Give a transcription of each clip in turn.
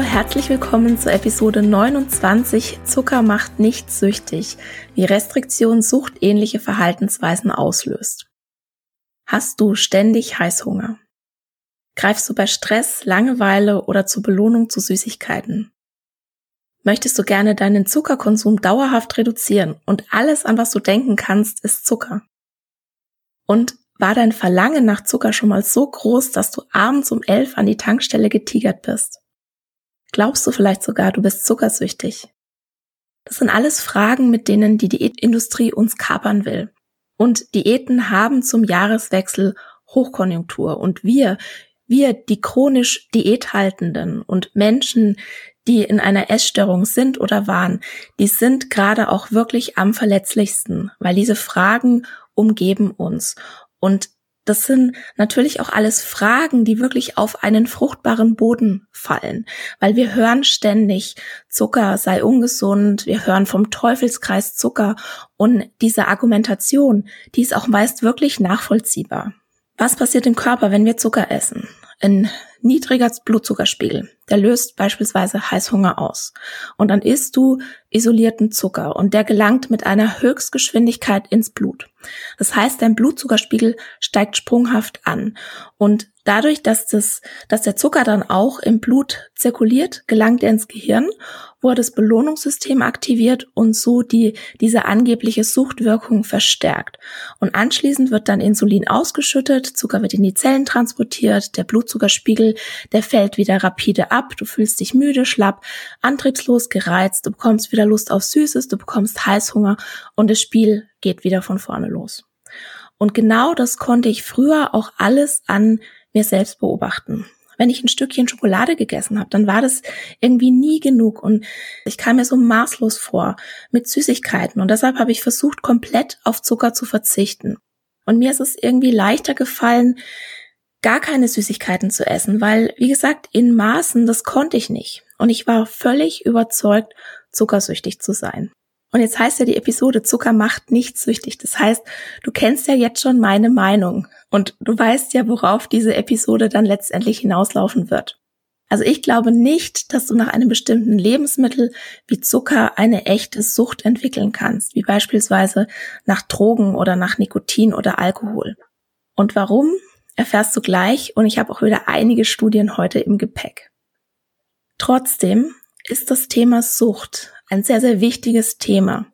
Hallo, herzlich willkommen zur Episode 29 Zucker macht nicht süchtig, wie Restriktion suchtähnliche Verhaltensweisen auslöst. Hast du ständig Heißhunger? Greifst du bei Stress, Langeweile oder zur Belohnung zu Süßigkeiten? Möchtest du gerne deinen Zuckerkonsum dauerhaft reduzieren und alles, an was du denken kannst, ist Zucker? Und war dein Verlangen nach Zucker schon mal so groß, dass du abends um elf an die Tankstelle getigert bist? Glaubst du vielleicht sogar, du bist zuckersüchtig? Das sind alles Fragen, mit denen die Diätindustrie uns kapern will. Und Diäten haben zum Jahreswechsel Hochkonjunktur und wir, wir, die chronisch Diäthaltenden und Menschen, die in einer Essstörung sind oder waren, die sind gerade auch wirklich am verletzlichsten, weil diese Fragen umgeben uns. Und das sind natürlich auch alles Fragen, die wirklich auf einen fruchtbaren Boden fallen, weil wir hören ständig, Zucker sei ungesund, wir hören vom Teufelskreis Zucker und diese Argumentation, die ist auch meist wirklich nachvollziehbar. Was passiert im Körper, wenn wir Zucker essen? Ein niedriger Blutzuckerspiegel, der löst beispielsweise Heißhunger aus. Und dann isst du isolierten Zucker und der gelangt mit einer Höchstgeschwindigkeit ins Blut. Das heißt, dein Blutzuckerspiegel steigt sprunghaft an und dadurch, dass das, dass der Zucker dann auch im Blut zirkuliert, gelangt er ins Gehirn, wo er das Belohnungssystem aktiviert und so die, diese angebliche Suchtwirkung verstärkt. Und anschließend wird dann Insulin ausgeschüttet, Zucker wird in die Zellen transportiert, der Blutzuckerspiegel, der fällt wieder rapide ab, du fühlst dich müde, schlapp, antriebslos, gereizt, du bekommst wieder Lust auf Süßes, du bekommst Heißhunger und das Spiel geht wieder von vorne los. Und genau das konnte ich früher auch alles an mir selbst beobachten. Wenn ich ein Stückchen Schokolade gegessen habe, dann war das irgendwie nie genug und ich kam mir so maßlos vor mit Süßigkeiten und deshalb habe ich versucht, komplett auf Zucker zu verzichten. Und mir ist es irgendwie leichter gefallen, gar keine Süßigkeiten zu essen, weil, wie gesagt, in Maßen, das konnte ich nicht. Und ich war völlig überzeugt, zuckersüchtig zu sein. Und jetzt heißt ja die Episode Zucker macht nicht süchtig. Das heißt, du kennst ja jetzt schon meine Meinung und du weißt ja, worauf diese Episode dann letztendlich hinauslaufen wird. Also ich glaube nicht, dass du nach einem bestimmten Lebensmittel wie Zucker eine echte Sucht entwickeln kannst, wie beispielsweise nach Drogen oder nach Nikotin oder Alkohol. Und warum, erfährst du gleich und ich habe auch wieder einige Studien heute im Gepäck. Trotzdem ist das Thema Sucht ein sehr, sehr wichtiges Thema,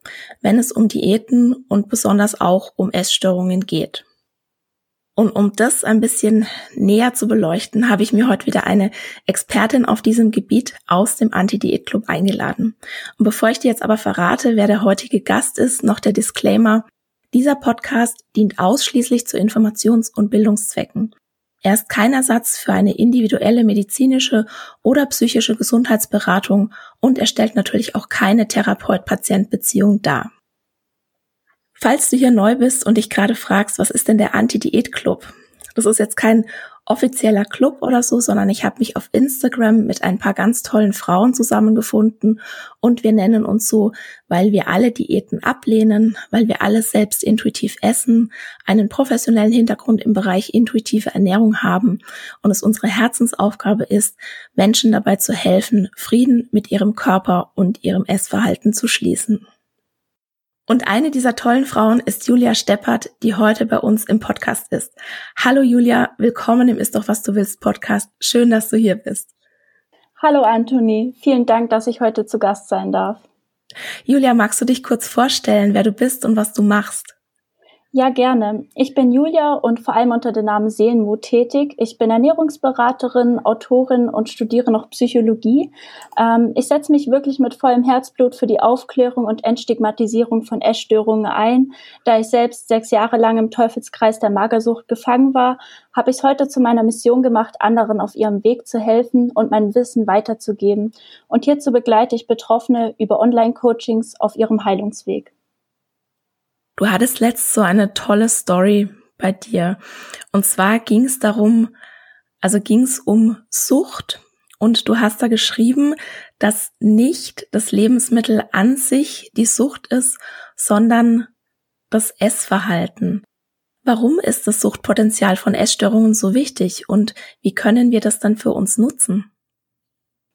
wenn es um Diäten und besonders auch um Essstörungen geht. Und um das ein bisschen näher zu beleuchten, habe ich mir heute wieder eine Expertin auf diesem Gebiet aus dem Anti-Diät-Club eingeladen. Und bevor ich dir jetzt aber verrate, wer der heutige Gast ist, noch der Disclaimer. Dieser Podcast dient ausschließlich zu Informations- und Bildungszwecken. Er ist kein Ersatz für eine individuelle medizinische oder psychische Gesundheitsberatung und er stellt natürlich auch keine Therapeut-Patient-Beziehung dar. Falls du hier neu bist und dich gerade fragst, was ist denn der Anti-Diät-Club? Das ist jetzt kein offizieller Club oder so, sondern ich habe mich auf Instagram mit ein paar ganz tollen Frauen zusammengefunden und wir nennen uns so, weil wir alle Diäten ablehnen, weil wir alle selbst intuitiv essen, einen professionellen Hintergrund im Bereich intuitive Ernährung haben und es unsere Herzensaufgabe ist, Menschen dabei zu helfen, Frieden mit ihrem Körper und ihrem Essverhalten zu schließen. Und eine dieser tollen Frauen ist Julia Steppert, die heute bei uns im Podcast ist. Hallo Julia, willkommen im Ist doch was du willst Podcast. Schön, dass du hier bist. Hallo Anthony, vielen Dank, dass ich heute zu Gast sein darf. Julia, magst du dich kurz vorstellen, wer du bist und was du machst? Ja, gerne. Ich bin Julia und vor allem unter dem Namen Seelenmut tätig. Ich bin Ernährungsberaterin, Autorin und studiere noch Psychologie. Ähm, ich setze mich wirklich mit vollem Herzblut für die Aufklärung und Entstigmatisierung von Essstörungen ein. Da ich selbst sechs Jahre lang im Teufelskreis der Magersucht gefangen war, habe ich es heute zu meiner Mission gemacht, anderen auf ihrem Weg zu helfen und mein Wissen weiterzugeben. Und hierzu begleite ich Betroffene über Online-Coachings auf ihrem Heilungsweg. Du hattest letzt so eine tolle Story bei dir. Und zwar ging es darum, also ging es um Sucht und du hast da geschrieben, dass nicht das Lebensmittel an sich die Sucht ist, sondern das Essverhalten. Warum ist das Suchtpotenzial von Essstörungen so wichtig und wie können wir das dann für uns nutzen?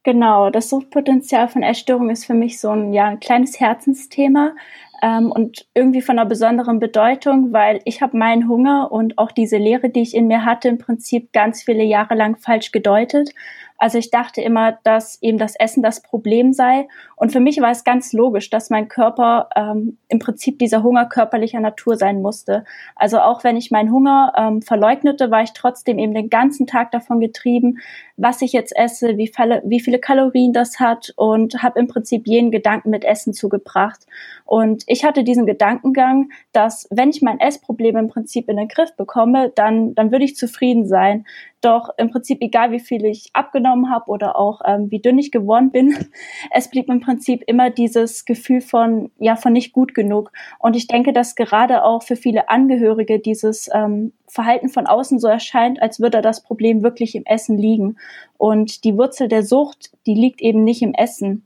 Genau, das Suchtpotenzial von Essstörungen ist für mich so ein, ja, ein kleines Herzensthema, ähm, und irgendwie von einer besonderen Bedeutung, weil ich habe meinen Hunger und auch diese Lehre, die ich in mir hatte, im Prinzip ganz viele Jahre lang falsch gedeutet also ich dachte immer, dass eben das Essen das Problem sei. Und für mich war es ganz logisch, dass mein Körper ähm, im Prinzip dieser Hunger körperlicher Natur sein musste. Also auch wenn ich meinen Hunger ähm, verleugnete, war ich trotzdem eben den ganzen Tag davon getrieben, was ich jetzt esse, wie, viele, wie viele Kalorien das hat und habe im Prinzip jeden Gedanken mit Essen zugebracht. Und ich hatte diesen Gedankengang, dass wenn ich mein Essproblem im Prinzip in den Griff bekomme, dann, dann würde ich zufrieden sein. Doch im Prinzip egal, wie viel ich abgenommen habe oder auch ähm, wie dünn ich geworden bin, es blieb im Prinzip immer dieses Gefühl von ja von nicht gut genug. Und ich denke, dass gerade auch für viele Angehörige dieses ähm, Verhalten von außen so erscheint, als würde das Problem wirklich im Essen liegen. Und die Wurzel der Sucht, die liegt eben nicht im Essen.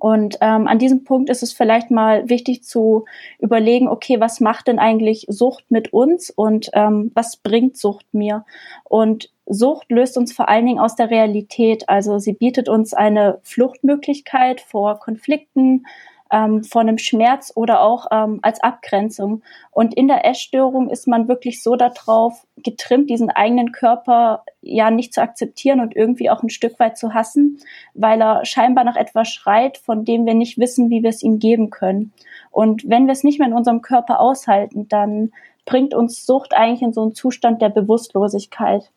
Und ähm, an diesem Punkt ist es vielleicht mal wichtig zu überlegen, okay, was macht denn eigentlich Sucht mit uns und ähm, was bringt Sucht mir? Und Sucht löst uns vor allen Dingen aus der Realität. Also sie bietet uns eine Fluchtmöglichkeit vor Konflikten, ähm, vor einem Schmerz oder auch ähm, als Abgrenzung. Und in der Essstörung ist man wirklich so darauf getrimmt, diesen eigenen Körper ja nicht zu akzeptieren und irgendwie auch ein Stück weit zu hassen, weil er scheinbar nach etwas schreit, von dem wir nicht wissen, wie wir es ihm geben können. Und wenn wir es nicht mehr in unserem Körper aushalten, dann bringt uns Sucht eigentlich in so einen Zustand der Bewusstlosigkeit.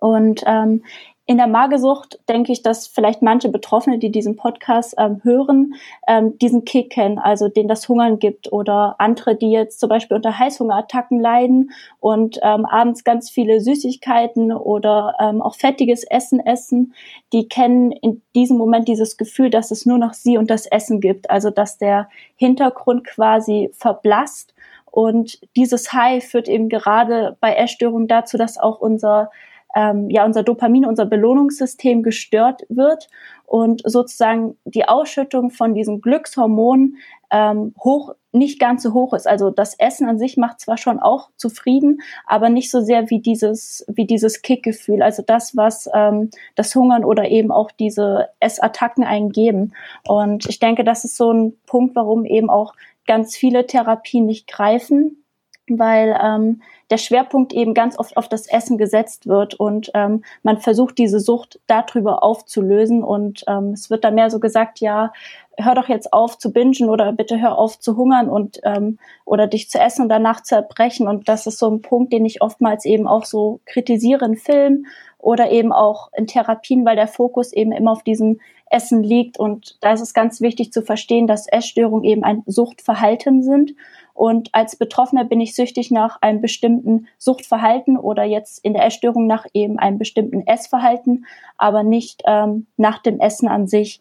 Und ähm, in der Magersucht denke ich, dass vielleicht manche Betroffene, die diesen Podcast ähm, hören, ähm, diesen Kick kennen, also den das Hungern gibt oder andere, die jetzt zum Beispiel unter Heißhungerattacken leiden und ähm, abends ganz viele Süßigkeiten oder ähm, auch fettiges Essen essen, die kennen in diesem Moment dieses Gefühl, dass es nur noch sie und das Essen gibt, also dass der Hintergrund quasi verblasst. Und dieses High führt eben gerade bei Essstörungen dazu, dass auch unser ähm, ja unser Dopamin, unser Belohnungssystem gestört wird und sozusagen die Ausschüttung von diesen Glückshormonen ähm, hoch nicht ganz so hoch ist. Also das Essen an sich macht zwar schon auch zufrieden, aber nicht so sehr wie dieses wie dieses Kickgefühl. Also das, was ähm, das Hungern oder eben auch diese Essattacken eingeben. Und ich denke, das ist so ein Punkt, warum eben auch ganz viele Therapien nicht greifen, weil ähm, der Schwerpunkt eben ganz oft auf das Essen gesetzt wird. Und ähm, man versucht diese Sucht darüber aufzulösen. Und ähm, es wird dann mehr so gesagt, ja, hör doch jetzt auf zu bingen oder bitte hör auf zu hungern und ähm, oder dich zu essen und danach zu erbrechen und das ist so ein Punkt, den ich oftmals eben auch so kritisiere in Filmen oder eben auch in Therapien, weil der Fokus eben immer auf diesem Essen liegt. Und da ist es ganz wichtig zu verstehen, dass Essstörungen eben ein Suchtverhalten sind und als Betroffener bin ich süchtig nach einem bestimmten Suchtverhalten oder jetzt in der Essstörung nach eben einem bestimmten Essverhalten, aber nicht ähm, nach dem Essen an sich.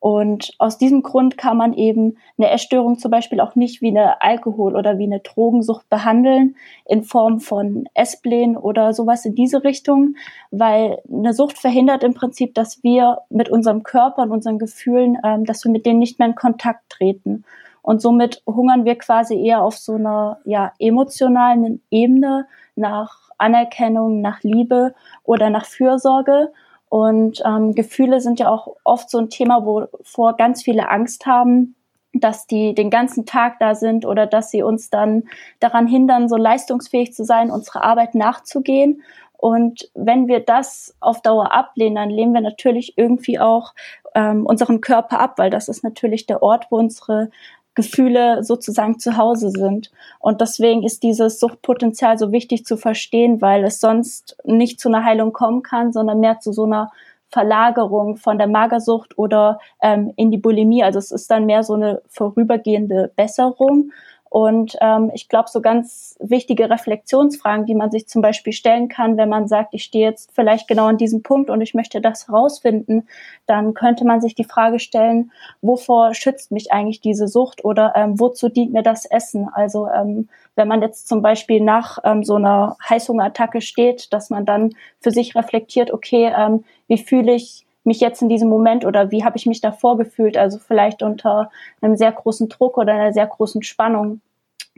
Und aus diesem Grund kann man eben eine Essstörung zum Beispiel auch nicht wie eine Alkohol- oder wie eine Drogensucht behandeln in Form von Essplänen oder sowas in diese Richtung, weil eine Sucht verhindert im Prinzip, dass wir mit unserem Körper und unseren Gefühlen, ähm, dass wir mit denen nicht mehr in Kontakt treten. Und somit hungern wir quasi eher auf so einer ja, emotionalen Ebene nach Anerkennung, nach Liebe oder nach Fürsorge. Und ähm, Gefühle sind ja auch oft so ein Thema, wovor ganz viele Angst haben, dass die den ganzen Tag da sind oder dass sie uns dann daran hindern, so leistungsfähig zu sein, unsere Arbeit nachzugehen. Und wenn wir das auf Dauer ablehnen, dann lehnen wir natürlich irgendwie auch ähm, unseren Körper ab, weil das ist natürlich der Ort, wo unsere Gefühle sozusagen zu Hause sind. Und deswegen ist dieses Suchtpotenzial so wichtig zu verstehen, weil es sonst nicht zu einer Heilung kommen kann, sondern mehr zu so einer Verlagerung von der Magersucht oder ähm, in die Bulimie. Also es ist dann mehr so eine vorübergehende Besserung. Und ähm, ich glaube, so ganz wichtige Reflexionsfragen, die man sich zum Beispiel stellen kann, wenn man sagt, ich stehe jetzt vielleicht genau an diesem Punkt und ich möchte das herausfinden, dann könnte man sich die Frage stellen, wovor schützt mich eigentlich diese Sucht oder ähm, wozu dient mir das Essen? Also ähm, wenn man jetzt zum Beispiel nach ähm, so einer Heißhungerattacke steht, dass man dann für sich reflektiert, okay, ähm, wie fühle ich mich jetzt in diesem Moment oder wie habe ich mich davor gefühlt, also vielleicht unter einem sehr großen Druck oder einer sehr großen Spannung,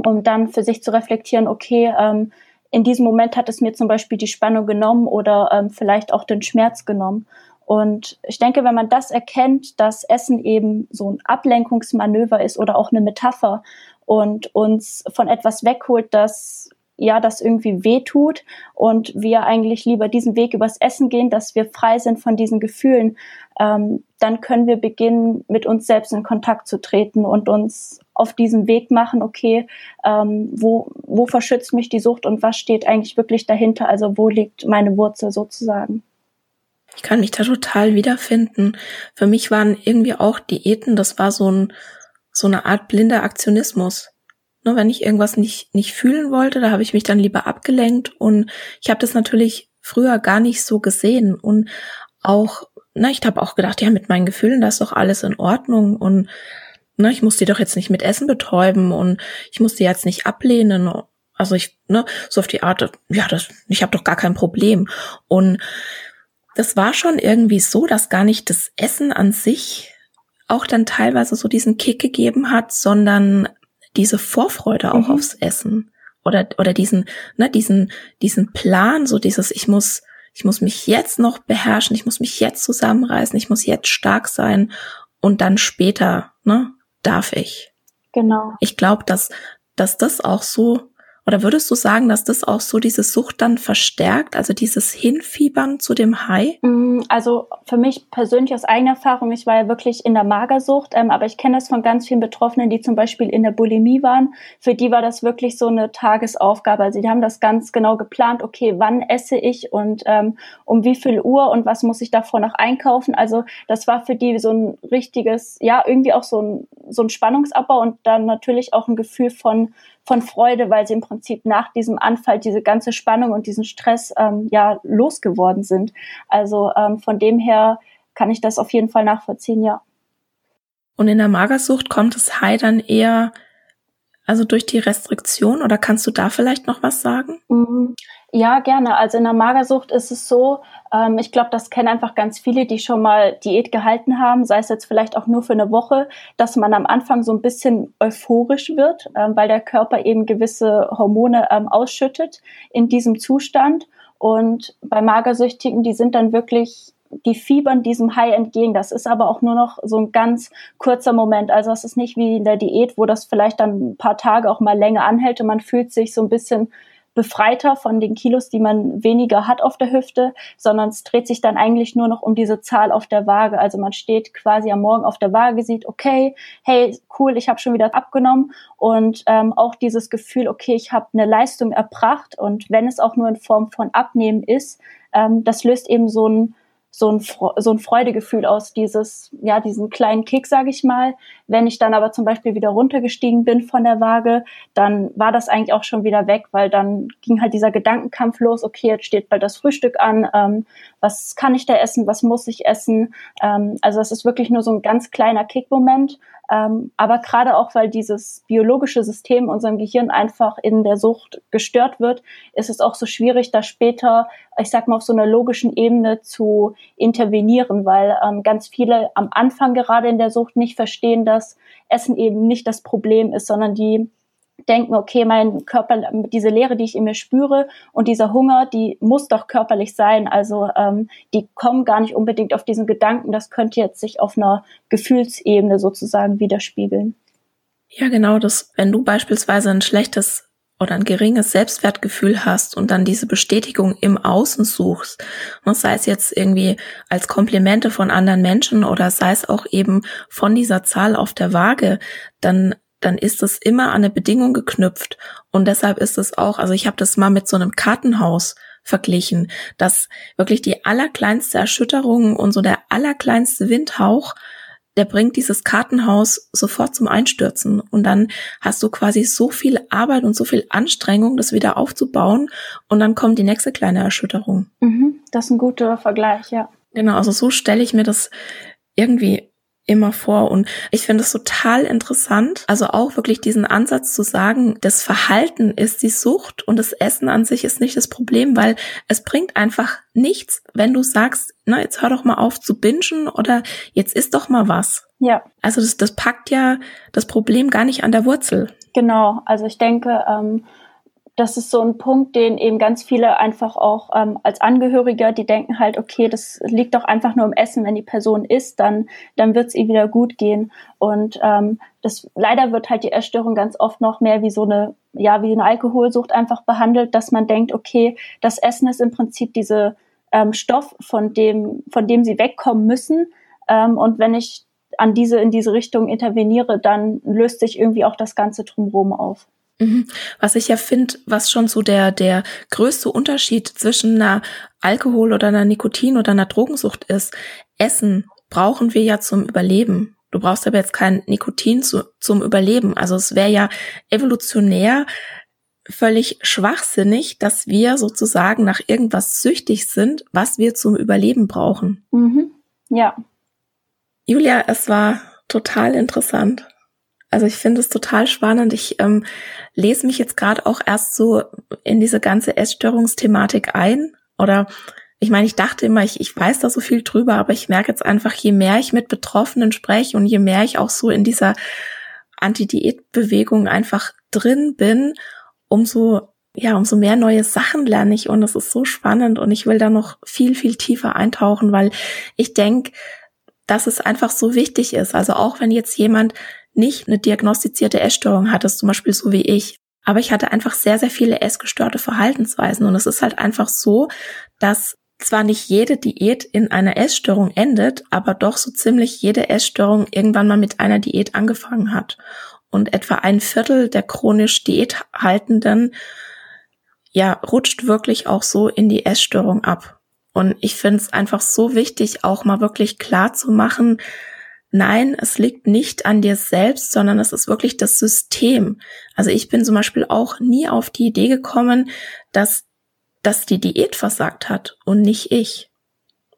um dann für sich zu reflektieren, okay, ähm, in diesem Moment hat es mir zum Beispiel die Spannung genommen oder ähm, vielleicht auch den Schmerz genommen. Und ich denke, wenn man das erkennt, dass Essen eben so ein Ablenkungsmanöver ist oder auch eine Metapher und uns von etwas wegholt, das ja, das irgendwie wehtut und wir eigentlich lieber diesen Weg übers Essen gehen, dass wir frei sind von diesen Gefühlen, ähm, dann können wir beginnen, mit uns selbst in Kontakt zu treten und uns auf diesem Weg machen, okay, ähm, wo, wo verschützt mich die Sucht und was steht eigentlich wirklich dahinter, also wo liegt meine Wurzel sozusagen. Ich kann mich da total wiederfinden. Für mich waren irgendwie auch Diäten, das war so ein, so eine Art blinder Aktionismus. Ne, wenn ich irgendwas nicht, nicht fühlen wollte, da habe ich mich dann lieber abgelenkt und ich habe das natürlich früher gar nicht so gesehen und auch, na, ich habe auch gedacht, ja, mit meinen Gefühlen, da ist doch alles in Ordnung und na, ich muss die doch jetzt nicht mit Essen betäuben und ich muss die jetzt nicht ablehnen. Also ich, ne, so auf die Art, ja, das, ich habe doch gar kein Problem. Und das war schon irgendwie so, dass gar nicht das Essen an sich auch dann teilweise so diesen Kick gegeben hat, sondern diese Vorfreude auch mhm. aufs Essen oder oder diesen ne diesen diesen Plan so dieses ich muss ich muss mich jetzt noch beherrschen ich muss mich jetzt zusammenreißen ich muss jetzt stark sein und dann später ne darf ich genau ich glaube dass dass das auch so oder würdest du sagen, dass das auch so diese Sucht dann verstärkt, also dieses Hinfiebern zu dem High? Mm, also für mich persönlich aus eigener Erfahrung, ich war ja wirklich in der Magersucht, ähm, aber ich kenne das von ganz vielen Betroffenen, die zum Beispiel in der Bulimie waren. Für die war das wirklich so eine Tagesaufgabe. Also die haben das ganz genau geplant, okay, wann esse ich und ähm, um wie viel Uhr und was muss ich davor noch einkaufen. Also das war für die so ein richtiges, ja, irgendwie auch so ein, so ein Spannungsabbau und dann natürlich auch ein Gefühl von von Freude, weil sie im Prinzip nach diesem Anfall diese ganze Spannung und diesen Stress ähm, ja losgeworden sind. Also ähm, von dem her kann ich das auf jeden Fall nachvollziehen, ja. Und in der Magersucht kommt das High dann eher also durch die Restriktion oder kannst du da vielleicht noch was sagen? Ja, gerne. Also in der Magersucht ist es so, ähm, ich glaube, das kennen einfach ganz viele, die schon mal Diät gehalten haben, sei es jetzt vielleicht auch nur für eine Woche, dass man am Anfang so ein bisschen euphorisch wird, ähm, weil der Körper eben gewisse Hormone ähm, ausschüttet in diesem Zustand. Und bei Magersüchtigen, die sind dann wirklich die fiebern diesem High entgegen. Das ist aber auch nur noch so ein ganz kurzer Moment. Also es ist nicht wie in der Diät, wo das vielleicht dann ein paar Tage auch mal länger anhält und man fühlt sich so ein bisschen befreiter von den Kilos, die man weniger hat auf der Hüfte, sondern es dreht sich dann eigentlich nur noch um diese Zahl auf der Waage. Also man steht quasi am Morgen auf der Waage, sieht, okay, hey, cool, ich habe schon wieder abgenommen und ähm, auch dieses Gefühl, okay, ich habe eine Leistung erbracht und wenn es auch nur in Form von Abnehmen ist, ähm, das löst eben so ein so ein, so ein Freudegefühl aus, dieses, ja, diesen kleinen Kick, sage ich mal. Wenn ich dann aber zum Beispiel wieder runtergestiegen bin von der Waage, dann war das eigentlich auch schon wieder weg, weil dann ging halt dieser Gedankenkampf los, okay, jetzt steht bald das Frühstück an, ähm, was kann ich da essen, was muss ich essen? Ähm, also es ist wirklich nur so ein ganz kleiner Kickmoment, ähm, aber gerade auch, weil dieses biologische System in unserem Gehirn einfach in der Sucht gestört wird, ist es auch so schwierig, da später, ich sag mal, auf so einer logischen Ebene zu intervenieren, weil ähm, ganz viele am Anfang gerade in der Sucht nicht verstehen, dass Essen eben nicht das Problem ist, sondern die denken, okay, mein Körper, diese Leere, die ich in mir spüre und dieser Hunger, die muss doch körperlich sein. Also ähm, die kommen gar nicht unbedingt auf diesen Gedanken, das könnte jetzt sich auf einer Gefühlsebene sozusagen widerspiegeln. Ja, genau, das, wenn du beispielsweise ein schlechtes oder ein geringes Selbstwertgefühl hast und dann diese Bestätigung im Außen suchst, ne, sei es jetzt irgendwie als Komplimente von anderen Menschen oder sei es auch eben von dieser Zahl auf der Waage, dann dann ist es immer an eine Bedingung geknüpft. Und deshalb ist es auch, also ich habe das mal mit so einem Kartenhaus verglichen, dass wirklich die allerkleinste Erschütterung und so der allerkleinste Windhauch der bringt dieses Kartenhaus sofort zum Einstürzen. Und dann hast du quasi so viel Arbeit und so viel Anstrengung, das wieder aufzubauen. Und dann kommt die nächste kleine Erschütterung. Mhm, das ist ein guter Vergleich, ja. Genau, also so stelle ich mir das irgendwie immer vor. Und ich finde es total interessant, also auch wirklich diesen Ansatz zu sagen, das Verhalten ist die Sucht und das Essen an sich ist nicht das Problem, weil es bringt einfach nichts, wenn du sagst, na, jetzt hör doch mal auf zu bingen oder jetzt isst doch mal was. Ja. Also das, das packt ja das Problem gar nicht an der Wurzel. Genau, also ich denke, ähm, das ist so ein Punkt, den eben ganz viele einfach auch ähm, als Angehöriger, die denken halt, okay, das liegt doch einfach nur im Essen, wenn die Person isst, dann, dann wird es ihr wieder gut gehen. Und ähm, das leider wird halt die Essstörung ganz oft noch mehr wie so eine, ja, wie eine Alkoholsucht einfach behandelt, dass man denkt, okay, das Essen ist im Prinzip diese ähm, Stoff, von dem, von dem sie wegkommen müssen. Ähm, und wenn ich an diese, in diese Richtung interveniere, dann löst sich irgendwie auch das Ganze drumherum auf. Mhm. Was ich ja finde, was schon so der, der größte Unterschied zwischen einer Alkohol- oder einer Nikotin- oder einer Drogensucht ist, Essen brauchen wir ja zum Überleben. Du brauchst aber jetzt kein Nikotin zu, zum Überleben. Also es wäre ja evolutionär völlig schwachsinnig, dass wir sozusagen nach irgendwas süchtig sind, was wir zum Überleben brauchen. Mhm. Ja. Julia, es war total interessant. Also ich finde es total spannend. Ich ähm, lese mich jetzt gerade auch erst so in diese ganze Essstörungsthematik ein. Oder ich meine, ich dachte immer, ich, ich weiß da so viel drüber, aber ich merke jetzt einfach, je mehr ich mit Betroffenen spreche und je mehr ich auch so in dieser Anti-Diät-Bewegung einfach drin bin, umso ja, umso mehr neue Sachen lerne ich und es ist so spannend und ich will da noch viel, viel tiefer eintauchen, weil ich denke, dass es einfach so wichtig ist. Also auch wenn jetzt jemand nicht eine diagnostizierte Essstörung hattest, zum Beispiel so wie ich. Aber ich hatte einfach sehr, sehr viele essgestörte Verhaltensweisen. Und es ist halt einfach so, dass zwar nicht jede Diät in einer Essstörung endet, aber doch so ziemlich jede Essstörung irgendwann mal mit einer Diät angefangen hat. Und etwa ein Viertel der chronisch Diäthaltenden ja, rutscht wirklich auch so in die Essstörung ab. Und ich finde es einfach so wichtig, auch mal wirklich klar zu machen, nein, es liegt nicht an dir selbst, sondern es ist wirklich das System. Also ich bin zum Beispiel auch nie auf die Idee gekommen, dass, dass die Diät versagt hat und nicht ich.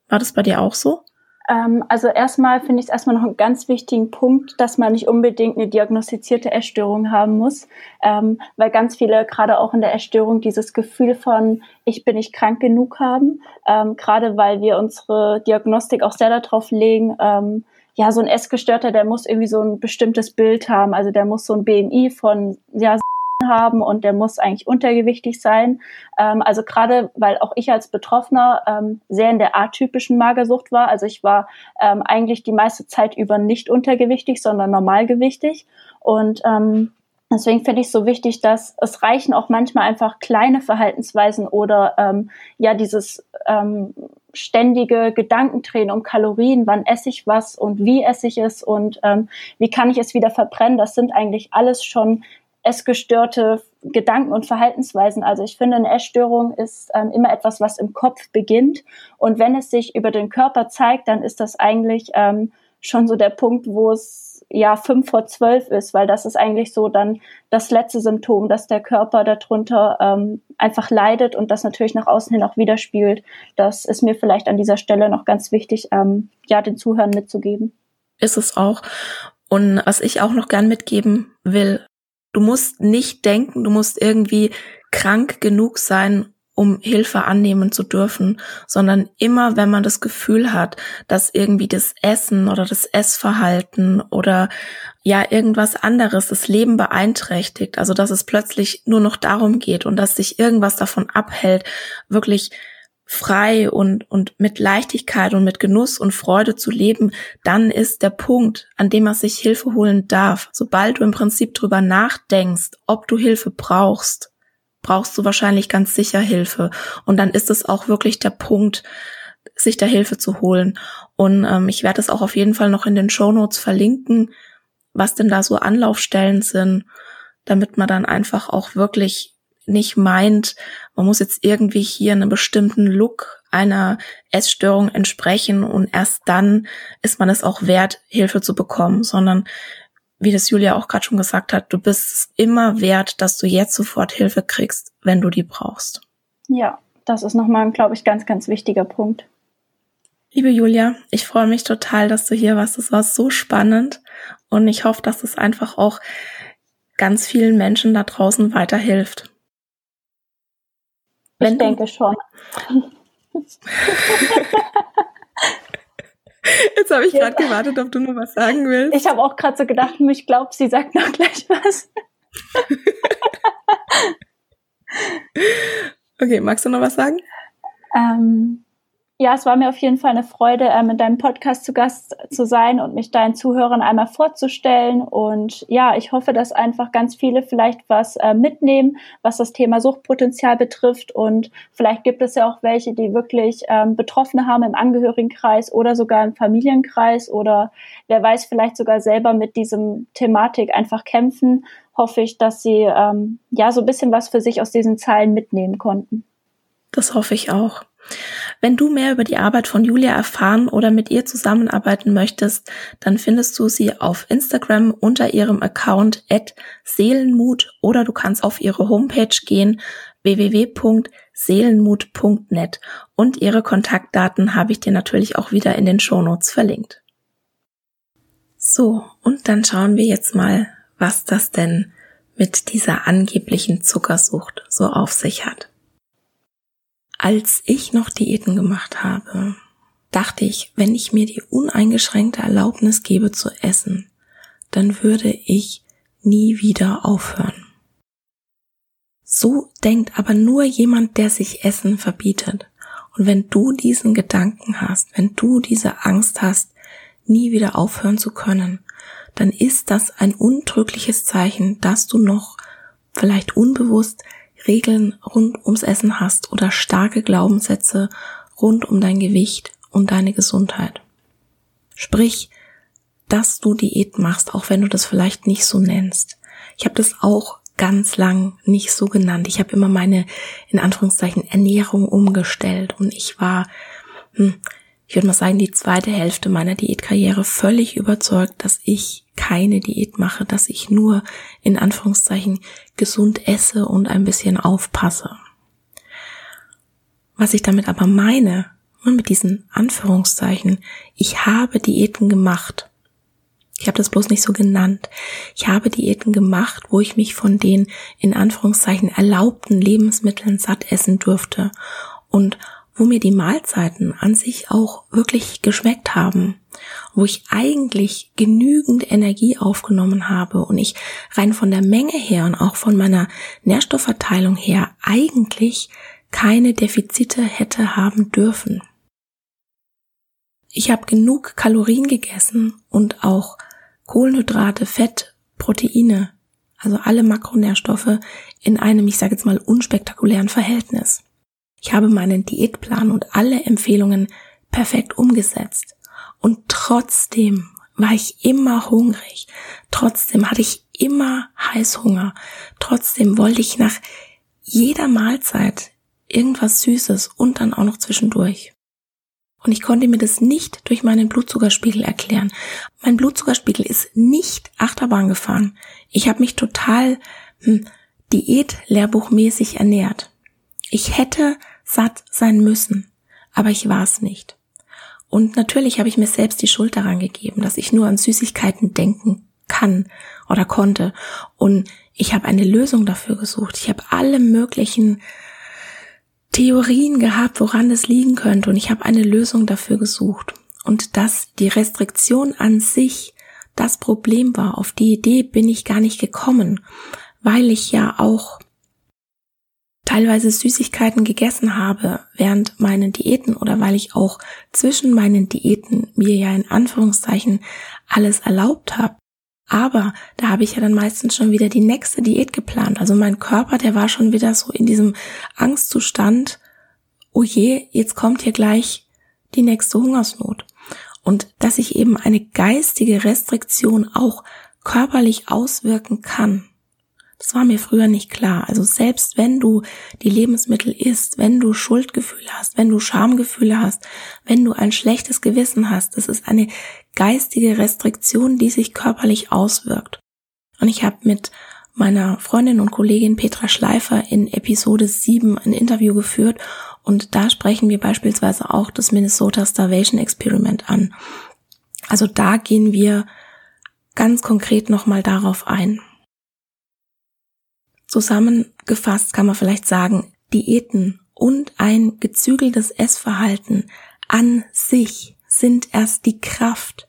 War das bei dir auch so? Ähm, also erstmal finde ich es erstmal noch einen ganz wichtigen Punkt, dass man nicht unbedingt eine diagnostizierte Essstörung haben muss, ähm, weil ganz viele gerade auch in der Essstörung dieses Gefühl von ich bin nicht krank genug haben, ähm, gerade weil wir unsere Diagnostik auch sehr darauf legen, ähm, ja, so ein Essgestörter, der muss irgendwie so ein bestimmtes Bild haben. Also der muss so ein BMI von, ja, haben und der muss eigentlich untergewichtig sein. Ähm, also gerade, weil auch ich als Betroffener ähm, sehr in der atypischen Magersucht war. Also ich war ähm, eigentlich die meiste Zeit über nicht untergewichtig, sondern normalgewichtig. Und ähm, Deswegen finde ich es so wichtig, dass es reichen auch manchmal einfach kleine Verhaltensweisen oder ähm, ja dieses ähm, ständige Gedankendrehen um Kalorien, wann esse ich was und wie esse ich es und ähm, wie kann ich es wieder verbrennen. Das sind eigentlich alles schon essgestörte Gedanken und Verhaltensweisen. Also ich finde, eine Essstörung ist ähm, immer etwas, was im Kopf beginnt und wenn es sich über den Körper zeigt, dann ist das eigentlich ähm, schon so der Punkt, wo es ja fünf vor zwölf ist, weil das ist eigentlich so dann das letzte Symptom, dass der Körper darunter ähm, einfach leidet und das natürlich nach außen hin auch widerspiegelt. Das ist mir vielleicht an dieser Stelle noch ganz wichtig, ähm, ja, den Zuhörern mitzugeben. Ist es auch. Und was ich auch noch gern mitgeben will, du musst nicht denken, du musst irgendwie krank genug sein, um Hilfe annehmen zu dürfen, sondern immer, wenn man das Gefühl hat, dass irgendwie das Essen oder das Essverhalten oder ja irgendwas anderes das Leben beeinträchtigt, also dass es plötzlich nur noch darum geht und dass sich irgendwas davon abhält, wirklich frei und, und mit Leichtigkeit und mit Genuss und Freude zu leben, dann ist der Punkt, an dem man sich Hilfe holen darf. Sobald du im Prinzip drüber nachdenkst, ob du Hilfe brauchst, brauchst du wahrscheinlich ganz sicher Hilfe. Und dann ist es auch wirklich der Punkt, sich da Hilfe zu holen. Und ähm, ich werde es auch auf jeden Fall noch in den Show Notes verlinken, was denn da so Anlaufstellen sind, damit man dann einfach auch wirklich nicht meint, man muss jetzt irgendwie hier einem bestimmten Look einer Essstörung entsprechen und erst dann ist man es auch wert, Hilfe zu bekommen, sondern wie das Julia auch gerade schon gesagt hat, du bist es immer wert, dass du jetzt sofort Hilfe kriegst, wenn du die brauchst. Ja, das ist nochmal, glaube ich, ganz, ganz wichtiger Punkt. Liebe Julia, ich freue mich total, dass du hier warst. Es war so spannend und ich hoffe, dass es einfach auch ganz vielen Menschen da draußen weiterhilft. Wenn ich denke schon. Jetzt habe ich gerade gewartet, ob du noch was sagen willst. Ich habe auch gerade so gedacht, ich glaube, sie sagt noch gleich was. okay, magst du noch was sagen? Ähm, ja, es war mir auf jeden Fall eine Freude, äh, mit deinem Podcast zu Gast zu sein und mich deinen Zuhörern einmal vorzustellen. Und ja, ich hoffe, dass einfach ganz viele vielleicht was äh, mitnehmen, was das Thema Suchtpotenzial betrifft. Und vielleicht gibt es ja auch welche, die wirklich ähm, Betroffene haben im Angehörigenkreis oder sogar im Familienkreis oder wer weiß, vielleicht sogar selber mit diesem Thematik einfach kämpfen. Hoffe ich, dass sie ähm, ja so ein bisschen was für sich aus diesen Zeilen mitnehmen konnten. Das hoffe ich auch. Wenn du mehr über die Arbeit von Julia erfahren oder mit ihr zusammenarbeiten möchtest, dann findest du sie auf Instagram unter ihrem Account at Seelenmut oder du kannst auf ihre Homepage gehen www.seelenmut.net und ihre Kontaktdaten habe ich dir natürlich auch wieder in den Shownotes verlinkt. So, und dann schauen wir jetzt mal, was das denn mit dieser angeblichen Zuckersucht so auf sich hat. Als ich noch Diäten gemacht habe, dachte ich, wenn ich mir die uneingeschränkte Erlaubnis gebe zu essen, dann würde ich nie wieder aufhören. So denkt aber nur jemand, der sich Essen verbietet. Und wenn du diesen Gedanken hast, wenn du diese Angst hast, nie wieder aufhören zu können, dann ist das ein untrügliches Zeichen, dass du noch vielleicht unbewusst Regeln rund ums Essen hast oder starke Glaubenssätze rund um dein Gewicht und deine Gesundheit. Sprich, dass du Diät machst, auch wenn du das vielleicht nicht so nennst. Ich habe das auch ganz lang nicht so genannt. Ich habe immer meine, in Anführungszeichen, Ernährung umgestellt und ich war, hm, ich würde mal sagen, die zweite Hälfte meiner Diätkarriere völlig überzeugt, dass ich keine Diät mache, dass ich nur in Anführungszeichen gesund esse und ein bisschen aufpasse. Was ich damit aber meine, mit diesen Anführungszeichen, ich habe Diäten gemacht. Ich habe das bloß nicht so genannt. Ich habe Diäten gemacht, wo ich mich von den in Anführungszeichen erlaubten Lebensmitteln satt essen durfte und wo mir die Mahlzeiten an sich auch wirklich geschmeckt haben, wo ich eigentlich genügend Energie aufgenommen habe und ich rein von der Menge her und auch von meiner Nährstoffverteilung her eigentlich keine Defizite hätte haben dürfen. Ich habe genug Kalorien gegessen und auch Kohlenhydrate, Fett, Proteine, also alle Makronährstoffe in einem, ich sage jetzt mal, unspektakulären Verhältnis. Ich habe meinen Diätplan und alle Empfehlungen perfekt umgesetzt. Und trotzdem war ich immer hungrig. Trotzdem hatte ich immer Heißhunger. Trotzdem wollte ich nach jeder Mahlzeit irgendwas Süßes und dann auch noch zwischendurch. Und ich konnte mir das nicht durch meinen Blutzuckerspiegel erklären. Mein Blutzuckerspiegel ist nicht Achterbahn gefahren. Ich habe mich total hm, Diät-Lehrbuchmäßig ernährt. Ich hätte satt sein müssen, aber ich war es nicht. Und natürlich habe ich mir selbst die Schuld daran gegeben, dass ich nur an Süßigkeiten denken kann oder konnte. Und ich habe eine Lösung dafür gesucht. Ich habe alle möglichen Theorien gehabt, woran es liegen könnte. Und ich habe eine Lösung dafür gesucht. Und dass die Restriktion an sich das Problem war, auf die Idee bin ich gar nicht gekommen, weil ich ja auch teilweise Süßigkeiten gegessen habe während meinen Diäten oder weil ich auch zwischen meinen Diäten mir ja in Anführungszeichen alles erlaubt habe. Aber da habe ich ja dann meistens schon wieder die nächste Diät geplant. Also mein Körper, der war schon wieder so in diesem Angstzustand, oh je, jetzt kommt hier gleich die nächste Hungersnot. Und dass sich eben eine geistige Restriktion auch körperlich auswirken kann, das war mir früher nicht klar. Also selbst wenn du die Lebensmittel isst, wenn du Schuldgefühle hast, wenn du Schamgefühle hast, wenn du ein schlechtes Gewissen hast, das ist eine geistige Restriktion, die sich körperlich auswirkt. Und ich habe mit meiner Freundin und Kollegin Petra Schleifer in Episode 7 ein Interview geführt und da sprechen wir beispielsweise auch das Minnesota Starvation Experiment an. Also da gehen wir ganz konkret nochmal darauf ein. Zusammengefasst kann man vielleicht sagen, Diäten und ein gezügeltes Essverhalten an sich sind erst die Kraft,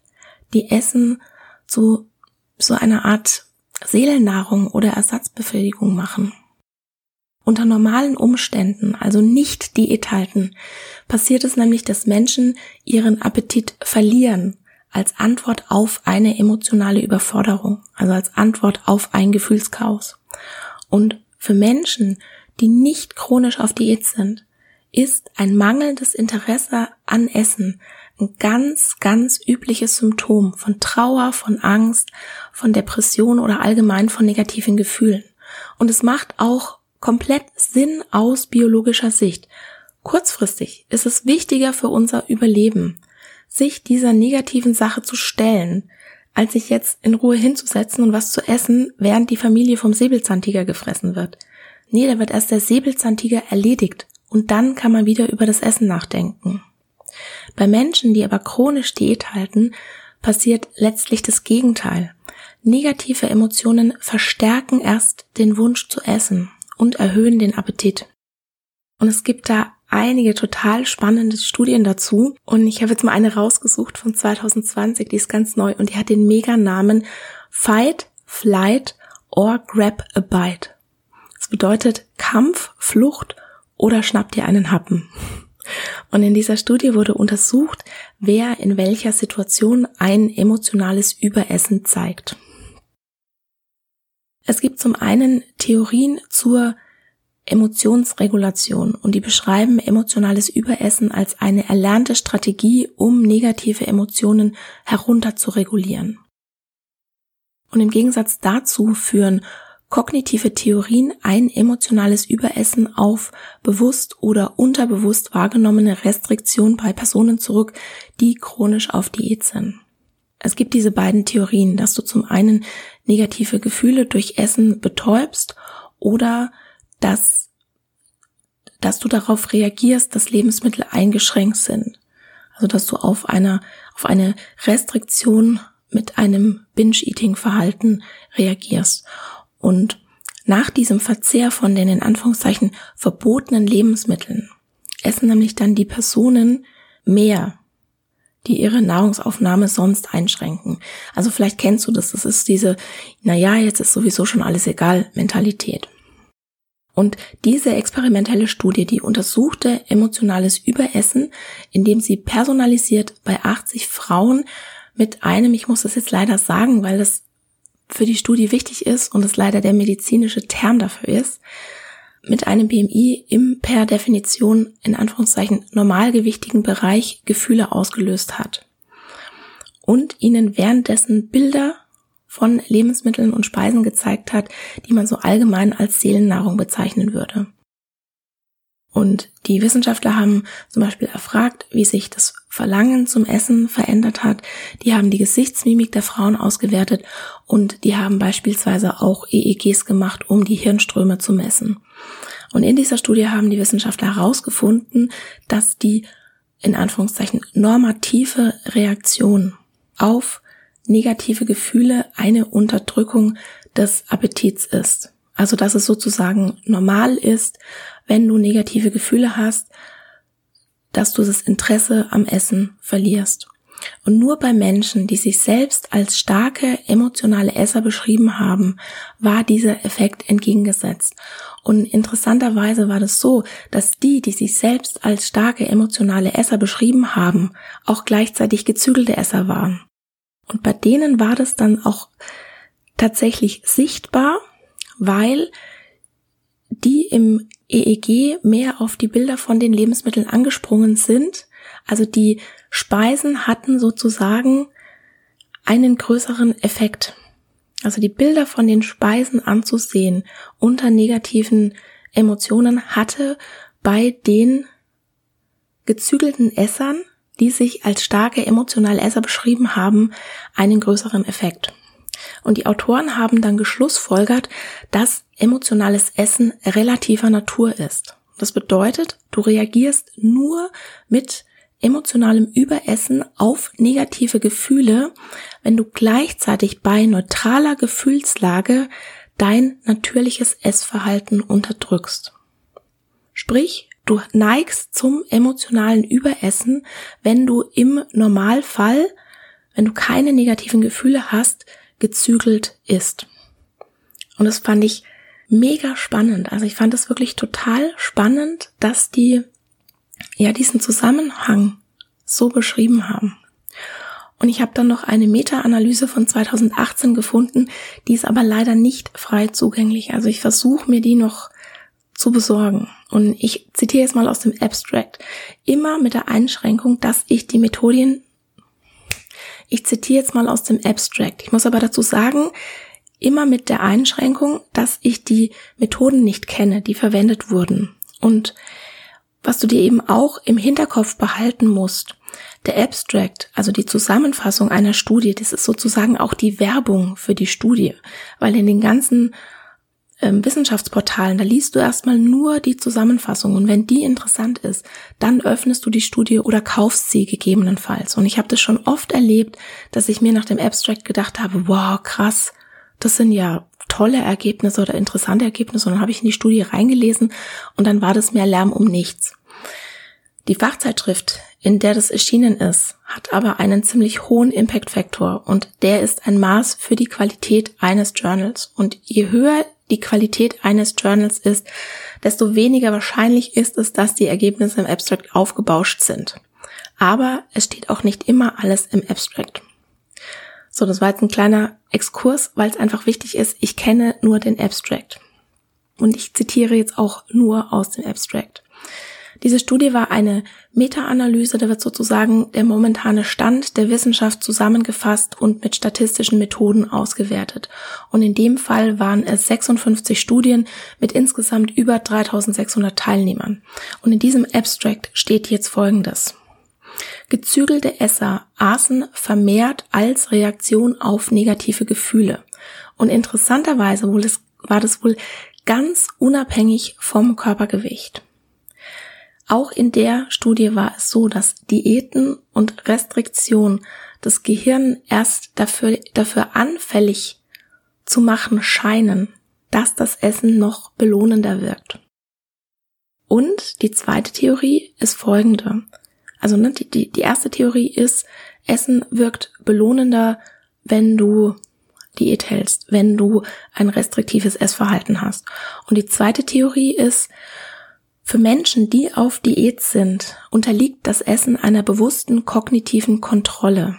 die Essen zu so einer Art Seelennahrung oder Ersatzbefriedigung machen. Unter normalen Umständen, also nicht Diät halten, passiert es nämlich, dass Menschen ihren Appetit verlieren als Antwort auf eine emotionale Überforderung, also als Antwort auf ein Gefühlschaos. Und für Menschen, die nicht chronisch auf Diät sind, ist ein mangelndes Interesse an Essen ein ganz, ganz übliches Symptom von Trauer, von Angst, von Depression oder allgemein von negativen Gefühlen. Und es macht auch komplett Sinn aus biologischer Sicht. Kurzfristig ist es wichtiger für unser Überleben, sich dieser negativen Sache zu stellen, als sich jetzt in Ruhe hinzusetzen und was zu essen, während die Familie vom Säbelzahntiger gefressen wird. Nee, da wird erst der Säbelzahntiger erledigt und dann kann man wieder über das Essen nachdenken. Bei Menschen, die aber chronisch Diät halten, passiert letztlich das Gegenteil. Negative Emotionen verstärken erst den Wunsch zu essen und erhöhen den Appetit. Und es gibt da einige total spannende Studien dazu. Und ich habe jetzt mal eine rausgesucht von 2020, die ist ganz neu und die hat den Meganamen Fight, Flight or Grab a Bite. Das bedeutet Kampf, Flucht oder schnapp dir einen Happen. Und in dieser Studie wurde untersucht, wer in welcher Situation ein emotionales Überessen zeigt. Es gibt zum einen Theorien zur Emotionsregulation und die beschreiben emotionales Überessen als eine erlernte Strategie, um negative Emotionen herunter zu regulieren. Und im Gegensatz dazu führen kognitive Theorien ein emotionales Überessen auf bewusst oder unterbewusst wahrgenommene Restriktion bei Personen zurück, die chronisch auf Diät sind. Es gibt diese beiden Theorien, dass du zum einen negative Gefühle durch Essen betäubst oder dass, dass du darauf reagierst, dass Lebensmittel eingeschränkt sind. Also dass du auf einer, auf eine Restriktion mit einem Binge-Eating-Verhalten reagierst. Und nach diesem Verzehr von den in Anführungszeichen verbotenen Lebensmitteln essen nämlich dann die Personen mehr, die ihre Nahrungsaufnahme sonst einschränken. Also vielleicht kennst du das, das ist diese, na ja, jetzt ist sowieso schon alles egal Mentalität. Und diese experimentelle Studie, die untersuchte emotionales Überessen, indem sie personalisiert bei 80 Frauen mit einem, ich muss das jetzt leider sagen, weil das für die Studie wichtig ist und es leider der medizinische Term dafür ist, mit einem BMI im per Definition in Anführungszeichen normalgewichtigen Bereich Gefühle ausgelöst hat. Und ihnen währenddessen Bilder von Lebensmitteln und Speisen gezeigt hat, die man so allgemein als Seelennahrung bezeichnen würde. Und die Wissenschaftler haben zum Beispiel erfragt, wie sich das Verlangen zum Essen verändert hat. Die haben die Gesichtsmimik der Frauen ausgewertet und die haben beispielsweise auch EEGs gemacht, um die Hirnströme zu messen. Und in dieser Studie haben die Wissenschaftler herausgefunden, dass die in Anführungszeichen normative Reaktion auf negative Gefühle eine Unterdrückung des Appetits ist. Also dass es sozusagen normal ist, wenn du negative Gefühle hast, dass du das Interesse am Essen verlierst. Und nur bei Menschen, die sich selbst als starke emotionale Esser beschrieben haben, war dieser Effekt entgegengesetzt. Und interessanterweise war das so, dass die, die sich selbst als starke emotionale Esser beschrieben haben, auch gleichzeitig gezügelte Esser waren. Und bei denen war das dann auch tatsächlich sichtbar, weil die im EEG mehr auf die Bilder von den Lebensmitteln angesprungen sind. Also die Speisen hatten sozusagen einen größeren Effekt. Also die Bilder von den Speisen anzusehen unter negativen Emotionen hatte bei den gezügelten Essern, die sich als starke emotionale Esser beschrieben haben, einen größeren Effekt. Und die Autoren haben dann geschlussfolgert, dass emotionales Essen relativer Natur ist. Das bedeutet, du reagierst nur mit emotionalem Überessen auf negative Gefühle, wenn du gleichzeitig bei neutraler Gefühlslage dein natürliches Essverhalten unterdrückst. Sprich, du neigst zum emotionalen Überessen, wenn du im Normalfall, wenn du keine negativen Gefühle hast, gezügelt isst. Und das fand ich mega spannend. Also ich fand es wirklich total spannend, dass die ja diesen Zusammenhang so beschrieben haben. Und ich habe dann noch eine Meta-Analyse von 2018 gefunden, die ist aber leider nicht frei zugänglich. Also ich versuche mir die noch zu besorgen. Und ich zitiere jetzt mal aus dem Abstract. Immer mit der Einschränkung, dass ich die Methodien, ich zitiere jetzt mal aus dem Abstract. Ich muss aber dazu sagen, immer mit der Einschränkung, dass ich die Methoden nicht kenne, die verwendet wurden. Und was du dir eben auch im Hinterkopf behalten musst, der Abstract, also die Zusammenfassung einer Studie, das ist sozusagen auch die Werbung für die Studie, weil in den ganzen ähm, Wissenschaftsportalen, da liest du erstmal nur die Zusammenfassung und wenn die interessant ist, dann öffnest du die Studie oder kaufst sie gegebenenfalls. Und ich habe das schon oft erlebt, dass ich mir nach dem Abstract gedacht habe, wow, krass, das sind ja tolle Ergebnisse oder interessante Ergebnisse und dann habe ich in die Studie reingelesen und dann war das mehr Lärm um nichts. Die Fachzeitschrift, in der das erschienen ist, hat aber einen ziemlich hohen Impact-Faktor und der ist ein Maß für die Qualität eines Journals. Und je höher die Qualität eines Journals ist, desto weniger wahrscheinlich ist es, dass die Ergebnisse im Abstract aufgebauscht sind. Aber es steht auch nicht immer alles im Abstract. So, das war jetzt ein kleiner Exkurs, weil es einfach wichtig ist. Ich kenne nur den Abstract. Und ich zitiere jetzt auch nur aus dem Abstract. Diese Studie war eine Meta-Analyse, da wird sozusagen der momentane Stand der Wissenschaft zusammengefasst und mit statistischen Methoden ausgewertet. Und in dem Fall waren es 56 Studien mit insgesamt über 3600 Teilnehmern. Und in diesem Abstract steht jetzt Folgendes. Gezügelte Esser aßen vermehrt als Reaktion auf negative Gefühle. Und interessanterweise war das wohl ganz unabhängig vom Körpergewicht. Auch in der Studie war es so, dass Diäten und Restriktion das Gehirn erst dafür, dafür anfällig zu machen scheinen, dass das Essen noch belohnender wirkt. Und die zweite Theorie ist folgende. Also ne, die, die, die erste Theorie ist, Essen wirkt belohnender, wenn du Diät hältst, wenn du ein restriktives Essverhalten hast. Und die zweite Theorie ist, für Menschen, die auf Diät sind, unterliegt das Essen einer bewussten kognitiven Kontrolle.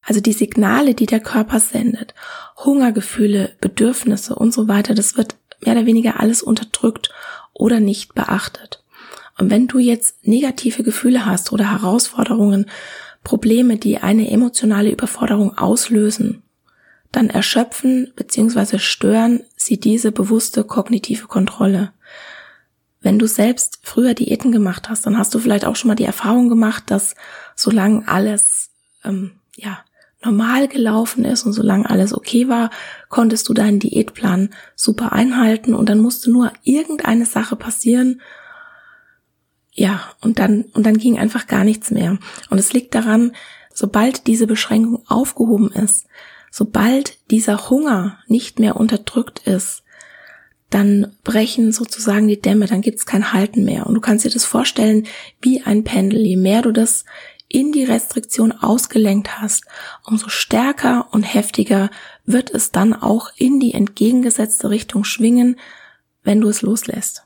Also die Signale, die der Körper sendet, Hungergefühle, Bedürfnisse und so weiter, das wird mehr oder weniger alles unterdrückt oder nicht beachtet. Und wenn du jetzt negative Gefühle hast oder Herausforderungen, Probleme, die eine emotionale Überforderung auslösen, dann erschöpfen bzw. stören sie diese bewusste kognitive Kontrolle. Wenn du selbst früher Diäten gemacht hast, dann hast du vielleicht auch schon mal die Erfahrung gemacht, dass solange alles ähm, ja normal gelaufen ist und solange alles okay war, konntest du deinen Diätplan super einhalten und dann musste nur irgendeine Sache passieren ja, und dann, und dann ging einfach gar nichts mehr. Und es liegt daran, sobald diese Beschränkung aufgehoben ist, sobald dieser Hunger nicht mehr unterdrückt ist, dann brechen sozusagen die Dämme, dann gibt's kein Halten mehr. Und du kannst dir das vorstellen wie ein Pendel. Je mehr du das in die Restriktion ausgelenkt hast, umso stärker und heftiger wird es dann auch in die entgegengesetzte Richtung schwingen, wenn du es loslässt.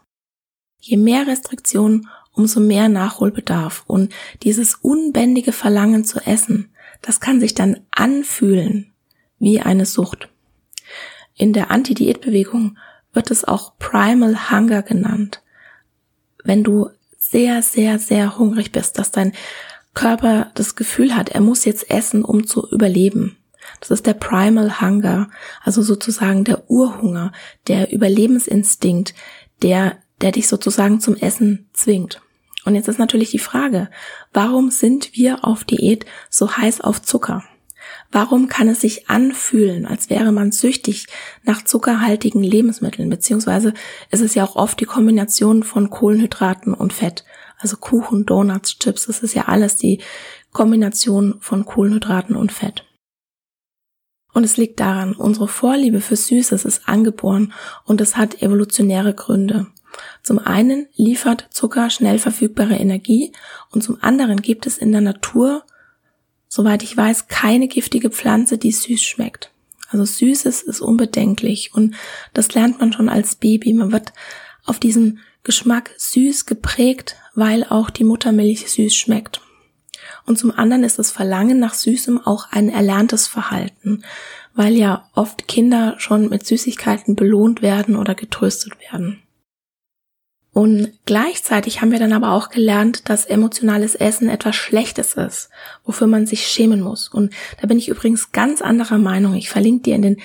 Je mehr Restriktionen, umso mehr Nachholbedarf und dieses unbändige Verlangen zu essen, das kann sich dann anfühlen wie eine Sucht. In der Anti-Diät-Bewegung wird es auch Primal Hunger genannt. Wenn du sehr, sehr, sehr hungrig bist, dass dein Körper das Gefühl hat, er muss jetzt essen, um zu überleben. Das ist der Primal Hunger, also sozusagen der Urhunger, der Überlebensinstinkt, der, der dich sozusagen zum Essen zwingt. Und jetzt ist natürlich die Frage, warum sind wir auf Diät so heiß auf Zucker? Warum kann es sich anfühlen, als wäre man süchtig nach zuckerhaltigen Lebensmitteln, beziehungsweise ist es ja auch oft die Kombination von Kohlenhydraten und Fett, also Kuchen, Donuts, Chips, das ist ja alles die Kombination von Kohlenhydraten und Fett. Und es liegt daran, unsere Vorliebe für Süßes ist angeboren und es hat evolutionäre Gründe. Zum einen liefert Zucker schnell verfügbare Energie und zum anderen gibt es in der Natur soweit ich weiß, keine giftige Pflanze, die süß schmeckt. Also Süßes ist unbedenklich und das lernt man schon als Baby. Man wird auf diesen Geschmack süß geprägt, weil auch die Muttermilch süß schmeckt. Und zum anderen ist das Verlangen nach Süßem auch ein erlerntes Verhalten, weil ja oft Kinder schon mit Süßigkeiten belohnt werden oder getröstet werden. Und gleichzeitig haben wir dann aber auch gelernt, dass emotionales Essen etwas Schlechtes ist, wofür man sich schämen muss. Und da bin ich übrigens ganz anderer Meinung. Ich verlinke dir in den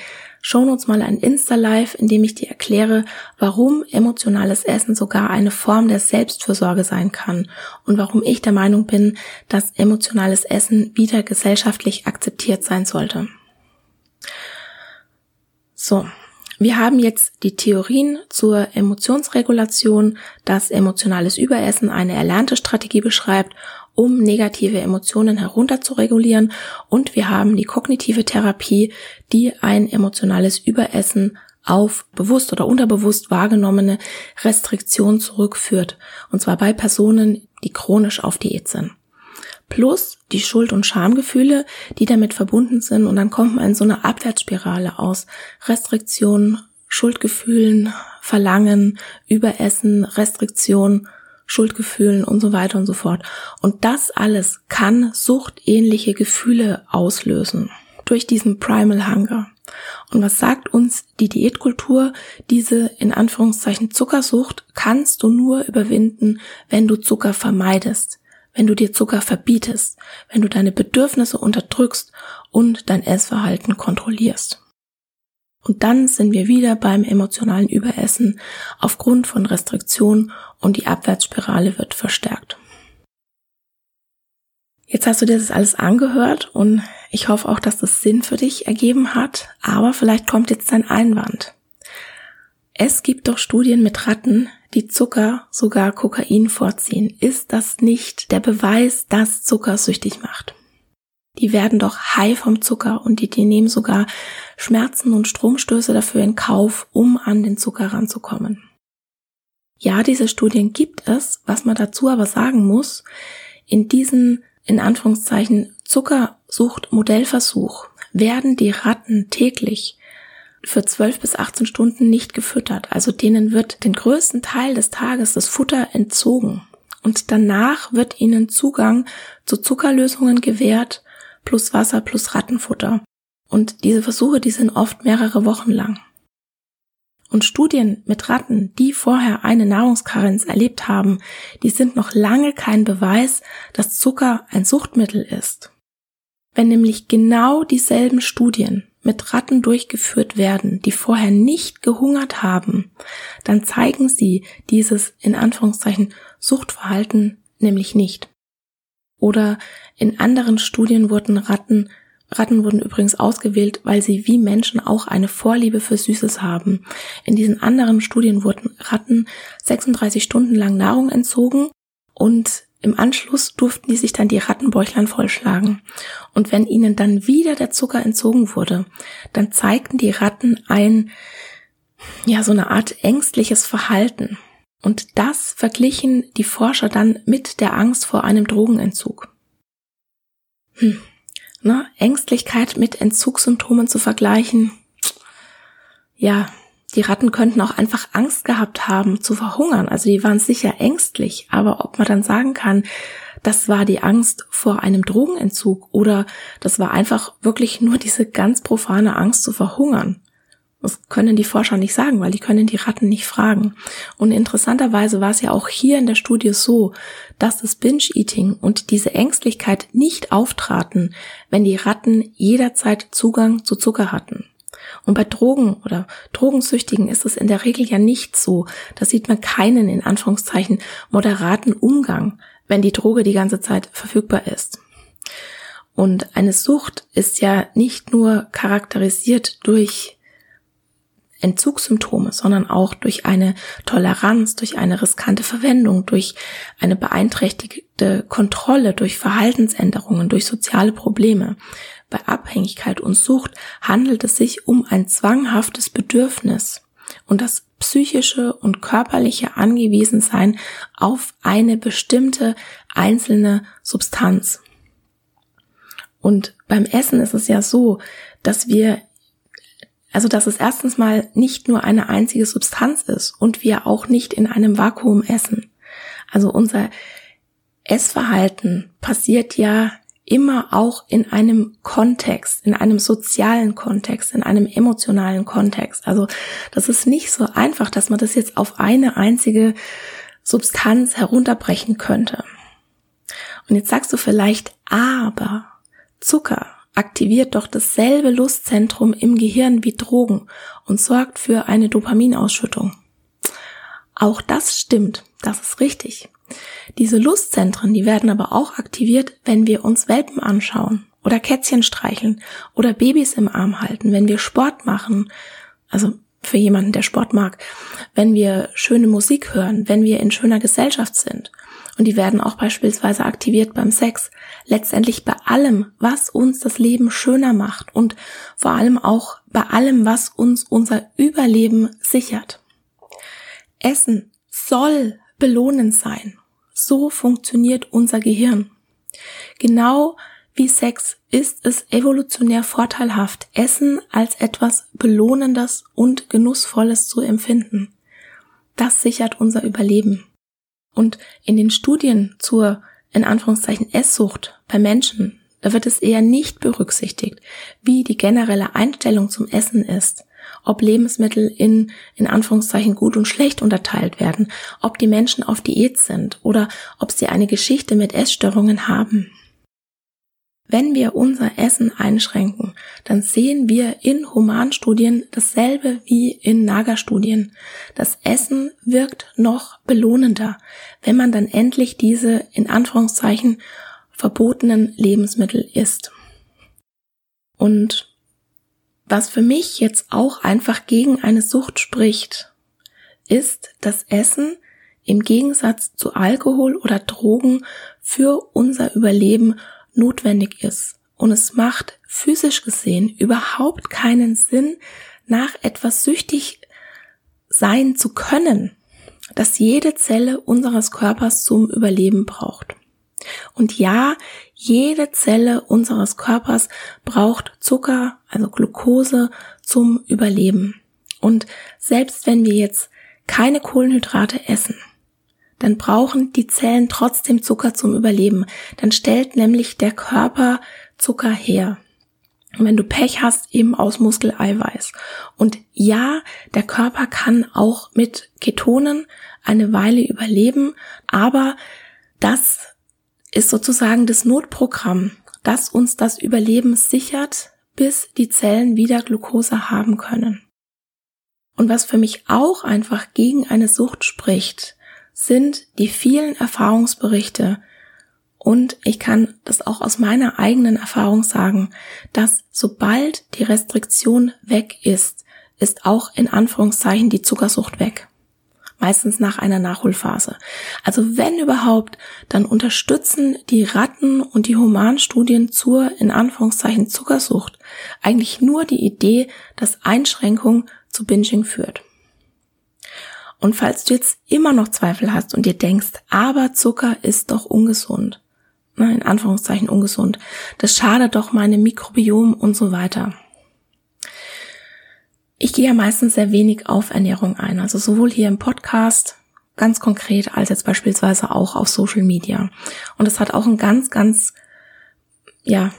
Shownotes mal ein Insta-Live, in dem ich dir erkläre, warum emotionales Essen sogar eine Form der Selbstfürsorge sein kann und warum ich der Meinung bin, dass emotionales Essen wieder gesellschaftlich akzeptiert sein sollte. So, wir haben jetzt die Theorien zur Emotionsregulation, dass emotionales Überessen eine erlernte Strategie beschreibt, um negative Emotionen herunterzuregulieren. Und wir haben die kognitive Therapie, die ein emotionales Überessen auf bewusst oder unterbewusst wahrgenommene Restriktion zurückführt. Und zwar bei Personen, die chronisch auf Diät sind plus die Schuld- und Schamgefühle, die damit verbunden sind. Und dann kommt man in so eine Abwärtsspirale aus Restriktionen, Schuldgefühlen, Verlangen, Überessen, Restriktion, Schuldgefühlen und so weiter und so fort. Und das alles kann suchtähnliche Gefühle auslösen durch diesen Primal Hunger. Und was sagt uns die Diätkultur? Diese in Anführungszeichen Zuckersucht kannst du nur überwinden, wenn du Zucker vermeidest wenn du dir Zucker verbietest, wenn du deine Bedürfnisse unterdrückst und dein Essverhalten kontrollierst. Und dann sind wir wieder beim emotionalen Überessen aufgrund von Restriktionen und die Abwärtsspirale wird verstärkt. Jetzt hast du dir das alles angehört und ich hoffe auch, dass das Sinn für dich ergeben hat, aber vielleicht kommt jetzt dein Einwand. Es gibt doch Studien mit Ratten, die Zucker, sogar Kokain vorziehen, ist das nicht der Beweis, dass Zucker süchtig macht. Die werden doch high vom Zucker und die, die nehmen sogar Schmerzen und Stromstöße dafür in Kauf, um an den Zucker ranzukommen. Ja, diese Studien gibt es, was man dazu aber sagen muss, in diesen, in Anführungszeichen, Zuckersucht-Modellversuch werden die Ratten täglich für 12 bis 18 Stunden nicht gefüttert. Also denen wird den größten Teil des Tages das Futter entzogen. Und danach wird ihnen Zugang zu Zuckerlösungen gewährt, plus Wasser, plus Rattenfutter. Und diese Versuche, die sind oft mehrere Wochen lang. Und Studien mit Ratten, die vorher eine Nahrungskarenz erlebt haben, die sind noch lange kein Beweis, dass Zucker ein Suchtmittel ist. Wenn nämlich genau dieselben Studien mit Ratten durchgeführt werden, die vorher nicht gehungert haben, dann zeigen sie dieses in Anführungszeichen Suchtverhalten nämlich nicht. Oder in anderen Studien wurden Ratten Ratten wurden übrigens ausgewählt, weil sie wie Menschen auch eine Vorliebe für Süßes haben. In diesen anderen Studien wurden Ratten 36 Stunden lang Nahrung entzogen und im Anschluss durften die sich dann die Rattenbäuchlein vollschlagen. Und wenn ihnen dann wieder der Zucker entzogen wurde, dann zeigten die Ratten ein, ja, so eine Art ängstliches Verhalten. Und das verglichen die Forscher dann mit der Angst vor einem Drogenentzug. hm, ne, Ängstlichkeit mit Entzugssymptomen zu vergleichen. Ja, die Ratten könnten auch einfach Angst gehabt haben zu verhungern. Also die waren sicher ängstlich, aber ob man dann sagen kann, das war die Angst vor einem Drogenentzug oder das war einfach wirklich nur diese ganz profane Angst zu verhungern. Das können die Forscher nicht sagen, weil die können die Ratten nicht fragen. Und interessanterweise war es ja auch hier in der Studie so, dass das Binge-Eating und diese Ängstlichkeit nicht auftraten, wenn die Ratten jederzeit Zugang zu Zucker hatten. Und bei Drogen oder Drogensüchtigen ist es in der Regel ja nicht so. Da sieht man keinen in Anführungszeichen moderaten Umgang wenn die Droge die ganze Zeit verfügbar ist. Und eine Sucht ist ja nicht nur charakterisiert durch Entzugssymptome, sondern auch durch eine Toleranz, durch eine riskante Verwendung, durch eine beeinträchtigte Kontrolle, durch Verhaltensänderungen, durch soziale Probleme. Bei Abhängigkeit und Sucht handelt es sich um ein zwanghaftes Bedürfnis. Und das psychische und körperliche Angewiesensein auf eine bestimmte einzelne Substanz. Und beim Essen ist es ja so, dass wir, also dass es erstens mal nicht nur eine einzige Substanz ist und wir auch nicht in einem Vakuum essen. Also unser Essverhalten passiert ja immer auch in einem Kontext, in einem sozialen Kontext, in einem emotionalen Kontext. Also das ist nicht so einfach, dass man das jetzt auf eine einzige Substanz herunterbrechen könnte. Und jetzt sagst du vielleicht, aber Zucker aktiviert doch dasselbe Lustzentrum im Gehirn wie Drogen und sorgt für eine Dopaminausschüttung. Auch das stimmt, das ist richtig. Diese Lustzentren, die werden aber auch aktiviert, wenn wir uns Welpen anschauen oder Kätzchen streicheln oder Babys im Arm halten, wenn wir Sport machen, also für jemanden, der Sport mag, wenn wir schöne Musik hören, wenn wir in schöner Gesellschaft sind. Und die werden auch beispielsweise aktiviert beim Sex. Letztendlich bei allem, was uns das Leben schöner macht und vor allem auch bei allem, was uns unser Überleben sichert. Essen soll belohnend sein. So funktioniert unser Gehirn. Genau wie Sex ist es evolutionär vorteilhaft, Essen als etwas Belohnendes und Genussvolles zu empfinden. Das sichert unser Überleben. Und in den Studien zur, in Anführungszeichen, Esssucht bei Menschen, da wird es eher nicht berücksichtigt, wie die generelle Einstellung zum Essen ist ob Lebensmittel in, in Anführungszeichen gut und schlecht unterteilt werden, ob die Menschen auf Diät sind oder ob sie eine Geschichte mit Essstörungen haben. Wenn wir unser Essen einschränken, dann sehen wir in Humanstudien dasselbe wie in Nagerstudien. Das Essen wirkt noch belohnender, wenn man dann endlich diese in Anführungszeichen verbotenen Lebensmittel isst. Und was für mich jetzt auch einfach gegen eine Sucht spricht, ist, dass Essen im Gegensatz zu Alkohol oder Drogen für unser Überleben notwendig ist. Und es macht physisch gesehen überhaupt keinen Sinn, nach etwas süchtig sein zu können, das jede Zelle unseres Körpers zum Überleben braucht. Und ja, jede Zelle unseres Körpers braucht Zucker, also Glucose, zum Überleben. Und selbst wenn wir jetzt keine Kohlenhydrate essen, dann brauchen die Zellen trotzdem Zucker zum Überleben. Dann stellt nämlich der Körper Zucker her. Und wenn du Pech hast, eben aus Muskeleiweiß. Und ja, der Körper kann auch mit Ketonen eine Weile überleben, aber das ist sozusagen das Notprogramm, das uns das Überleben sichert, bis die Zellen wieder Glucose haben können. Und was für mich auch einfach gegen eine Sucht spricht, sind die vielen Erfahrungsberichte, und ich kann das auch aus meiner eigenen Erfahrung sagen, dass sobald die Restriktion weg ist, ist auch in Anführungszeichen die Zuckersucht weg meistens nach einer Nachholphase. Also wenn überhaupt, dann unterstützen die Ratten und die Humanstudien zur in Anführungszeichen Zuckersucht eigentlich nur die Idee, dass Einschränkung zu Binging führt. Und falls du jetzt immer noch Zweifel hast und dir denkst, aber Zucker ist doch ungesund, ne, in Anführungszeichen ungesund. Das schadet doch meinem Mikrobiom und so weiter. Ich gehe ja meistens sehr wenig auf Ernährung ein, also sowohl hier im Podcast ganz konkret als jetzt beispielsweise auch auf Social Media. Und das hat auch einen ganz, ganz, ja,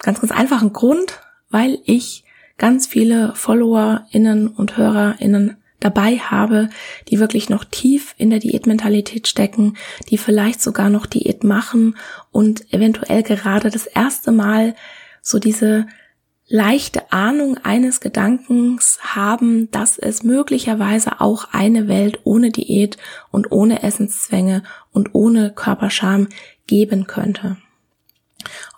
ganz, ganz einfachen Grund, weil ich ganz viele FollowerInnen und HörerInnen dabei habe, die wirklich noch tief in der Diätmentalität stecken, die vielleicht sogar noch Diät machen und eventuell gerade das erste Mal so diese leichte Ahnung eines Gedankens haben, dass es möglicherweise auch eine Welt ohne Diät und ohne Essenszwänge und ohne Körperscham geben könnte.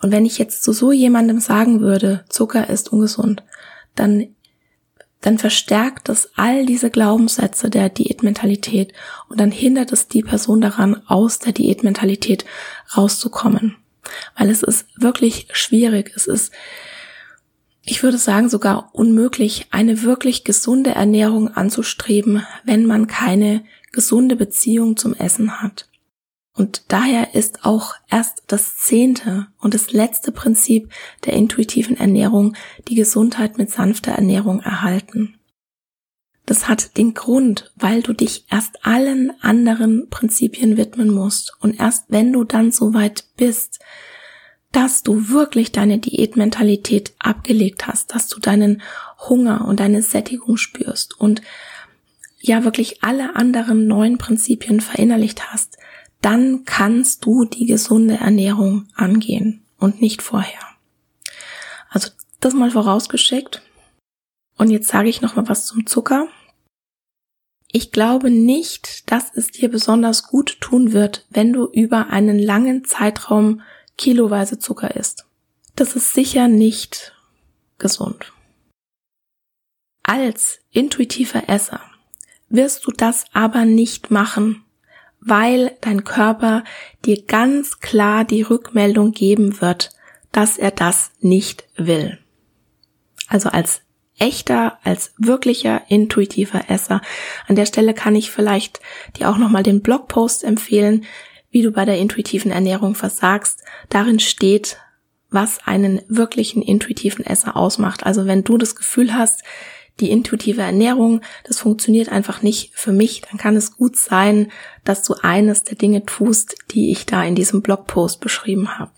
Und wenn ich jetzt zu so jemandem sagen würde, Zucker ist ungesund, dann dann verstärkt es all diese Glaubenssätze der Diätmentalität und dann hindert es die Person daran, aus der Diätmentalität rauszukommen. Weil es ist wirklich schwierig. Es ist, ich würde sagen, sogar unmöglich, eine wirklich gesunde Ernährung anzustreben, wenn man keine gesunde Beziehung zum Essen hat. Und daher ist auch erst das zehnte und das letzte Prinzip der intuitiven Ernährung die Gesundheit mit sanfter Ernährung erhalten. Das hat den Grund, weil du dich erst allen anderen Prinzipien widmen musst und erst wenn du dann so weit bist, dass du wirklich deine Diätmentalität abgelegt hast, dass du deinen Hunger und deine Sättigung spürst und ja wirklich alle anderen neuen Prinzipien verinnerlicht hast, dann kannst du die gesunde Ernährung angehen und nicht vorher. Also das mal vorausgeschickt. Und jetzt sage ich noch mal was zum Zucker. Ich glaube nicht, dass es dir besonders gut tun wird, wenn du über einen langen Zeitraum kiloweise Zucker isst. Das ist sicher nicht gesund. Als intuitiver Esser wirst du das aber nicht machen, weil dein Körper dir ganz klar die Rückmeldung geben wird, dass er das nicht will. Also als echter, als wirklicher intuitiver Esser. An der Stelle kann ich vielleicht dir auch nochmal den Blogpost empfehlen, wie du bei der intuitiven Ernährung versagst. Darin steht, was einen wirklichen intuitiven Esser ausmacht. Also wenn du das Gefühl hast, die intuitive Ernährung, das funktioniert einfach nicht für mich, dann kann es gut sein, dass du eines der Dinge tust, die ich da in diesem Blogpost beschrieben habe.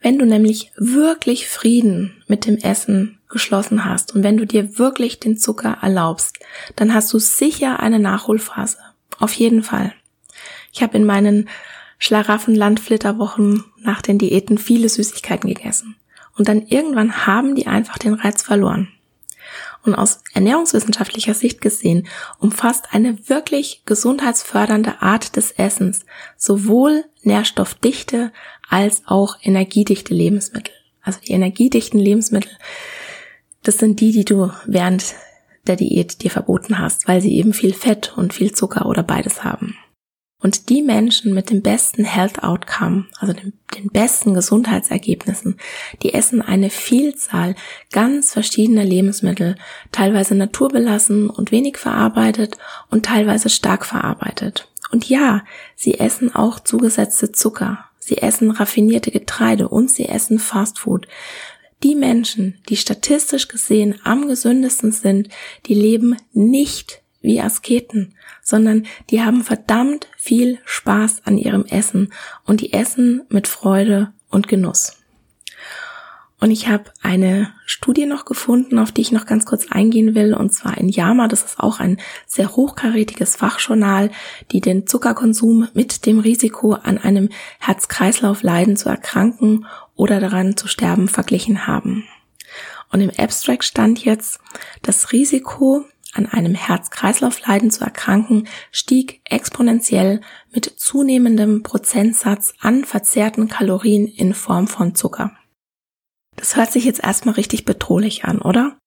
Wenn du nämlich wirklich Frieden mit dem Essen geschlossen hast und wenn du dir wirklich den Zucker erlaubst, dann hast du sicher eine Nachholphase. Auf jeden Fall. Ich habe in meinen Schlaraffenland-Flitterwochen nach den Diäten viele Süßigkeiten gegessen. Und dann irgendwann haben die einfach den Reiz verloren und aus ernährungswissenschaftlicher Sicht gesehen umfasst eine wirklich gesundheitsfördernde Art des Essens sowohl nährstoffdichte als auch energiedichte Lebensmittel. Also die energiedichten Lebensmittel, das sind die, die du während der Diät dir verboten hast, weil sie eben viel Fett und viel Zucker oder beides haben. Und die Menschen mit dem besten Health Outcome, also den, den, besten Gesundheitsergebnissen, die essen eine Vielzahl ganz verschiedener Lebensmittel, teilweise naturbelassen und wenig verarbeitet und teilweise stark verarbeitet. Und ja, sie essen auch zugesetzte Zucker, sie essen raffinierte Getreide und sie essen Fastfood. Die Menschen, die statistisch gesehen am gesündesten sind, die leben nicht wie Asketen, sondern die haben verdammt viel Spaß an ihrem Essen und die essen mit Freude und Genuss. Und ich habe eine Studie noch gefunden, auf die ich noch ganz kurz eingehen will, und zwar in JAMA, das ist auch ein sehr hochkarätiges Fachjournal, die den Zuckerkonsum mit dem Risiko an einem Herz-Kreislauf-Leiden zu erkranken oder daran zu sterben verglichen haben. Und im Abstract stand jetzt, das Risiko an einem Herz-Kreislauf-Leiden zu erkranken, stieg exponentiell mit zunehmendem Prozentsatz an verzehrten Kalorien in Form von Zucker. Das hört sich jetzt erstmal richtig bedrohlich an, oder?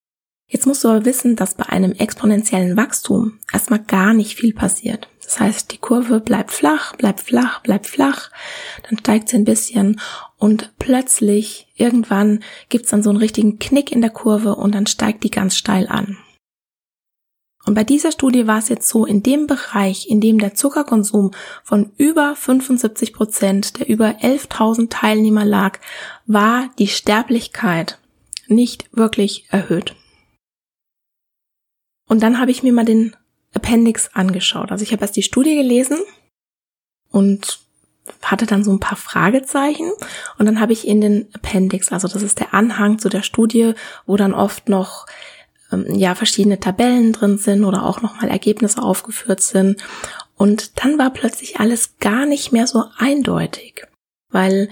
Jetzt musst du aber wissen, dass bei einem exponentiellen Wachstum erstmal gar nicht viel passiert. Das heißt, die Kurve bleibt flach, bleibt flach, bleibt flach, dann steigt sie ein bisschen und plötzlich irgendwann gibt's dann so einen richtigen Knick in der Kurve und dann steigt die ganz steil an. Und bei dieser Studie war es jetzt so, in dem Bereich, in dem der Zuckerkonsum von über 75 Prozent der über 11.000 Teilnehmer lag, war die Sterblichkeit nicht wirklich erhöht. Und dann habe ich mir mal den Appendix angeschaut. Also ich habe erst die Studie gelesen und hatte dann so ein paar Fragezeichen und dann habe ich in den Appendix, also das ist der Anhang zu der Studie, wo dann oft noch ja verschiedene Tabellen drin sind oder auch nochmal Ergebnisse aufgeführt sind. Und dann war plötzlich alles gar nicht mehr so eindeutig, weil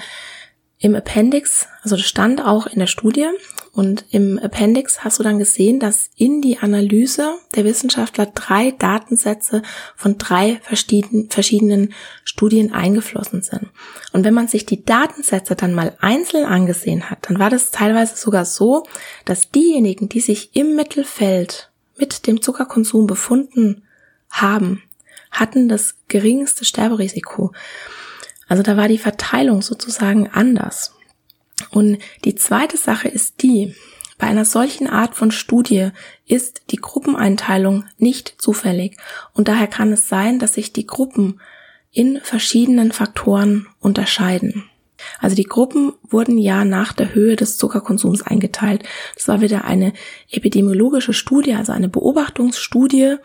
im Appendix, also das stand auch in der Studie, und im Appendix hast du dann gesehen, dass in die Analyse der Wissenschaftler drei Datensätze von drei verschiedenen, Studien eingeflossen sind. Und wenn man sich die Datensätze dann mal einzeln angesehen hat, dann war das teilweise sogar so, dass diejenigen, die sich im Mittelfeld mit dem Zuckerkonsum befunden haben, hatten das geringste Sterberisiko. Also da war die Verteilung sozusagen anders. Und die zweite Sache ist die, bei einer solchen Art von Studie ist die Gruppeneinteilung nicht zufällig und daher kann es sein, dass sich die Gruppen in verschiedenen Faktoren unterscheiden. Also die Gruppen wurden ja nach der Höhe des Zuckerkonsums eingeteilt. Das war wieder eine epidemiologische Studie, also eine Beobachtungsstudie,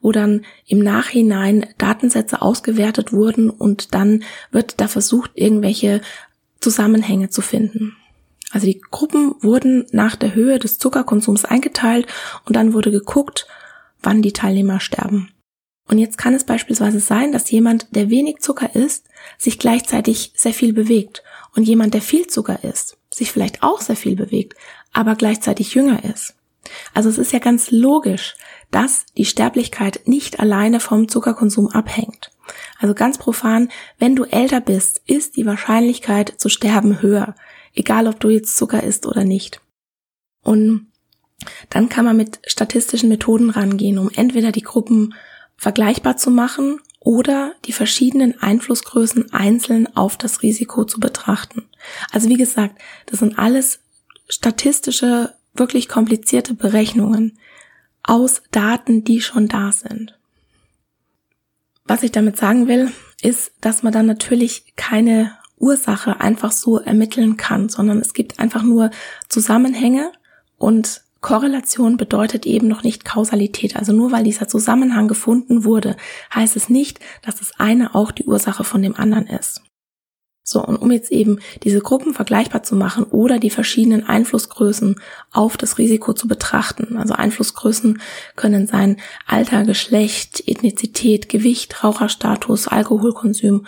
wo dann im Nachhinein Datensätze ausgewertet wurden und dann wird da versucht, irgendwelche Zusammenhänge zu finden. Also die Gruppen wurden nach der Höhe des Zuckerkonsums eingeteilt und dann wurde geguckt, wann die Teilnehmer sterben. Und jetzt kann es beispielsweise sein, dass jemand, der wenig Zucker isst, sich gleichzeitig sehr viel bewegt und jemand, der viel Zucker isst, sich vielleicht auch sehr viel bewegt, aber gleichzeitig jünger ist. Also es ist ja ganz logisch, dass die Sterblichkeit nicht alleine vom Zuckerkonsum abhängt. Also ganz profan, wenn du älter bist, ist die Wahrscheinlichkeit zu sterben höher, egal ob du jetzt Zucker isst oder nicht. Und dann kann man mit statistischen Methoden rangehen, um entweder die Gruppen vergleichbar zu machen oder die verschiedenen Einflussgrößen einzeln auf das Risiko zu betrachten. Also wie gesagt, das sind alles statistische, wirklich komplizierte Berechnungen aus Daten, die schon da sind. Was ich damit sagen will, ist, dass man dann natürlich keine Ursache einfach so ermitteln kann, sondern es gibt einfach nur Zusammenhänge und Korrelation bedeutet eben noch nicht Kausalität. Also nur weil dieser Zusammenhang gefunden wurde, heißt es nicht, dass das eine auch die Ursache von dem anderen ist. So, und um jetzt eben diese Gruppen vergleichbar zu machen oder die verschiedenen Einflussgrößen auf das Risiko zu betrachten. Also Einflussgrößen können sein Alter, Geschlecht, Ethnizität, Gewicht, Raucherstatus, Alkoholkonsum,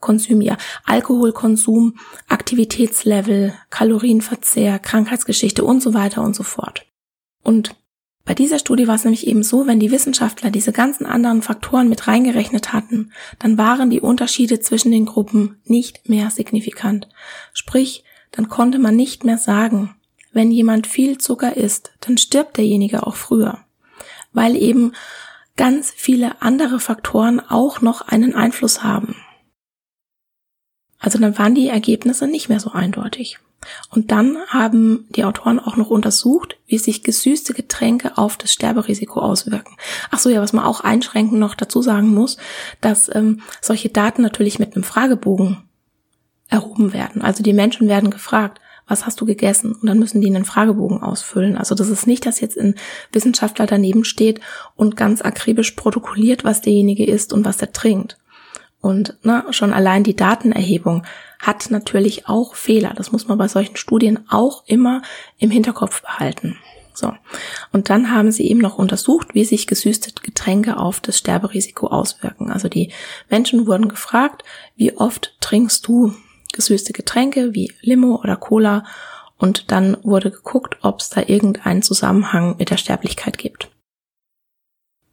Konsum, ja, Alkoholkonsum, Aktivitätslevel, Kalorienverzehr, Krankheitsgeschichte und so weiter und so fort. Und bei dieser Studie war es nämlich eben so, wenn die Wissenschaftler diese ganzen anderen Faktoren mit reingerechnet hatten, dann waren die Unterschiede zwischen den Gruppen nicht mehr signifikant. Sprich, dann konnte man nicht mehr sagen, wenn jemand viel Zucker isst, dann stirbt derjenige auch früher, weil eben ganz viele andere Faktoren auch noch einen Einfluss haben. Also dann waren die Ergebnisse nicht mehr so eindeutig. Und dann haben die Autoren auch noch untersucht, wie sich gesüßte Getränke auf das Sterberisiko auswirken. Ach so, ja, was man auch einschränkend noch dazu sagen muss, dass ähm, solche Daten natürlich mit einem Fragebogen erhoben werden. Also die Menschen werden gefragt, was hast du gegessen? Und dann müssen die einen Fragebogen ausfüllen. Also das ist nicht, dass jetzt ein Wissenschaftler daneben steht und ganz akribisch protokolliert, was derjenige isst und was er trinkt. Und na, schon allein die Datenerhebung hat natürlich auch Fehler. Das muss man bei solchen Studien auch immer im Hinterkopf behalten. So. Und dann haben sie eben noch untersucht, wie sich gesüßte Getränke auf das Sterberisiko auswirken. Also die Menschen wurden gefragt, wie oft trinkst du gesüßte Getränke wie Limo oder Cola? Und dann wurde geguckt, ob es da irgendeinen Zusammenhang mit der Sterblichkeit gibt.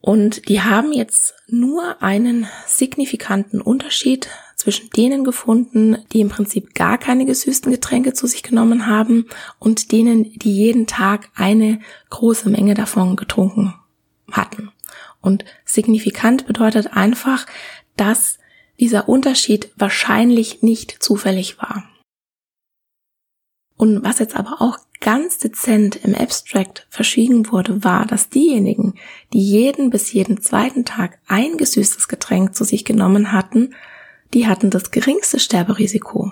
Und die haben jetzt nur einen signifikanten Unterschied zwischen denen gefunden, die im Prinzip gar keine gesüßten Getränke zu sich genommen haben und denen, die jeden Tag eine große Menge davon getrunken hatten. Und signifikant bedeutet einfach, dass dieser Unterschied wahrscheinlich nicht zufällig war. Und was jetzt aber auch ganz dezent im Abstract verschwiegen wurde, war, dass diejenigen, die jeden bis jeden zweiten Tag ein gesüßtes Getränk zu sich genommen hatten, die hatten das geringste Sterberisiko.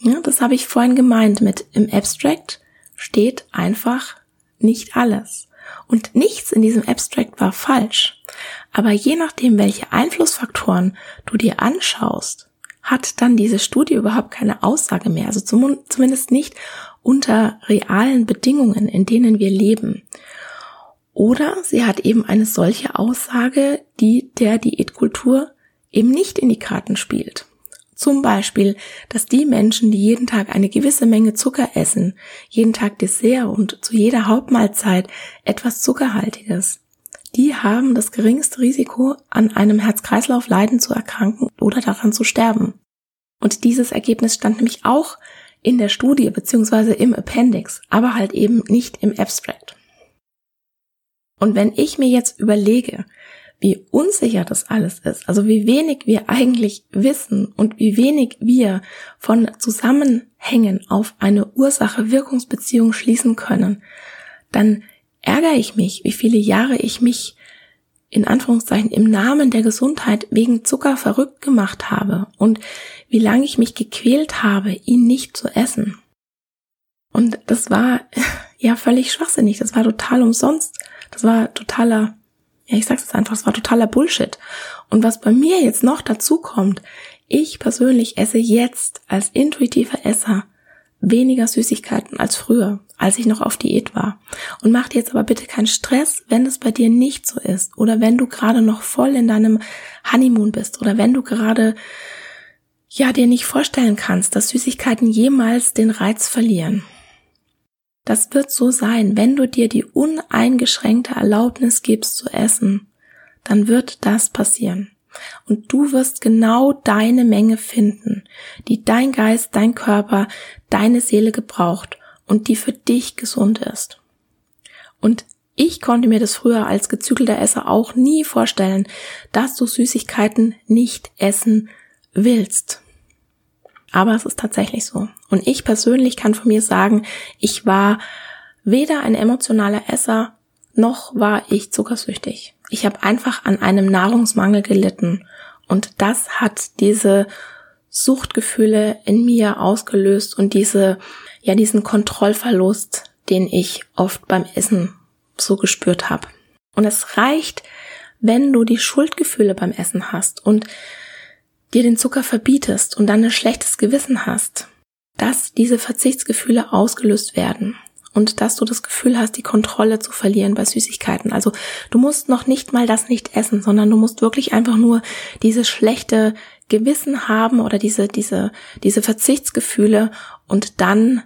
Ja, das habe ich vorhin gemeint mit im Abstract steht einfach nicht alles. Und nichts in diesem Abstract war falsch. Aber je nachdem, welche Einflussfaktoren du dir anschaust, hat dann diese Studie überhaupt keine Aussage mehr. Also zum, zumindest nicht unter realen Bedingungen, in denen wir leben. Oder sie hat eben eine solche Aussage, die der Diätkultur eben nicht in die Karten spielt. Zum Beispiel, dass die Menschen, die jeden Tag eine gewisse Menge Zucker essen, jeden Tag Dessert und zu jeder Hauptmahlzeit etwas Zuckerhaltiges, die haben das geringste Risiko, an einem Herz-Kreislauf-Leiden zu erkranken oder daran zu sterben. Und dieses Ergebnis stand nämlich auch in der Studie beziehungsweise im Appendix, aber halt eben nicht im Abstract. Und wenn ich mir jetzt überlege, wie unsicher das alles ist, also wie wenig wir eigentlich wissen und wie wenig wir von Zusammenhängen auf eine Ursache-Wirkungsbeziehung schließen können, dann ärgere ich mich, wie viele Jahre ich mich in Anführungszeichen im Namen der Gesundheit wegen Zucker verrückt gemacht habe und wie lange ich mich gequält habe, ihn nicht zu essen. Und das war ja völlig schwachsinnig, das war total umsonst, das war totaler ja, ich sag's jetzt einfach, es war totaler Bullshit. Und was bei mir jetzt noch dazu kommt, ich persönlich esse jetzt als intuitiver Esser weniger Süßigkeiten als früher, als ich noch auf Diät war. Und mach dir jetzt aber bitte keinen Stress, wenn es bei dir nicht so ist oder wenn du gerade noch voll in deinem Honeymoon bist oder wenn du gerade ja dir nicht vorstellen kannst, dass Süßigkeiten jemals den Reiz verlieren. Das wird so sein, wenn du dir die uneingeschränkte Erlaubnis gibst zu essen, dann wird das passieren. Und du wirst genau deine Menge finden, die dein Geist, dein Körper, deine Seele gebraucht und die für dich gesund ist. Und ich konnte mir das früher als gezügelter Esser auch nie vorstellen, dass du Süßigkeiten nicht essen willst. Aber es ist tatsächlich so. Und ich persönlich kann von mir sagen, ich war weder ein emotionaler Esser, noch war ich zuckersüchtig. Ich habe einfach an einem Nahrungsmangel gelitten. Und das hat diese Suchtgefühle in mir ausgelöst und diese, ja, diesen Kontrollverlust, den ich oft beim Essen so gespürt habe. Und es reicht, wenn du die Schuldgefühle beim Essen hast und dir den Zucker verbietest und dann ein schlechtes Gewissen hast, dass diese Verzichtsgefühle ausgelöst werden und dass du das Gefühl hast, die Kontrolle zu verlieren bei Süßigkeiten. Also du musst noch nicht mal das nicht essen, sondern du musst wirklich einfach nur dieses schlechte Gewissen haben oder diese, diese, diese Verzichtsgefühle und dann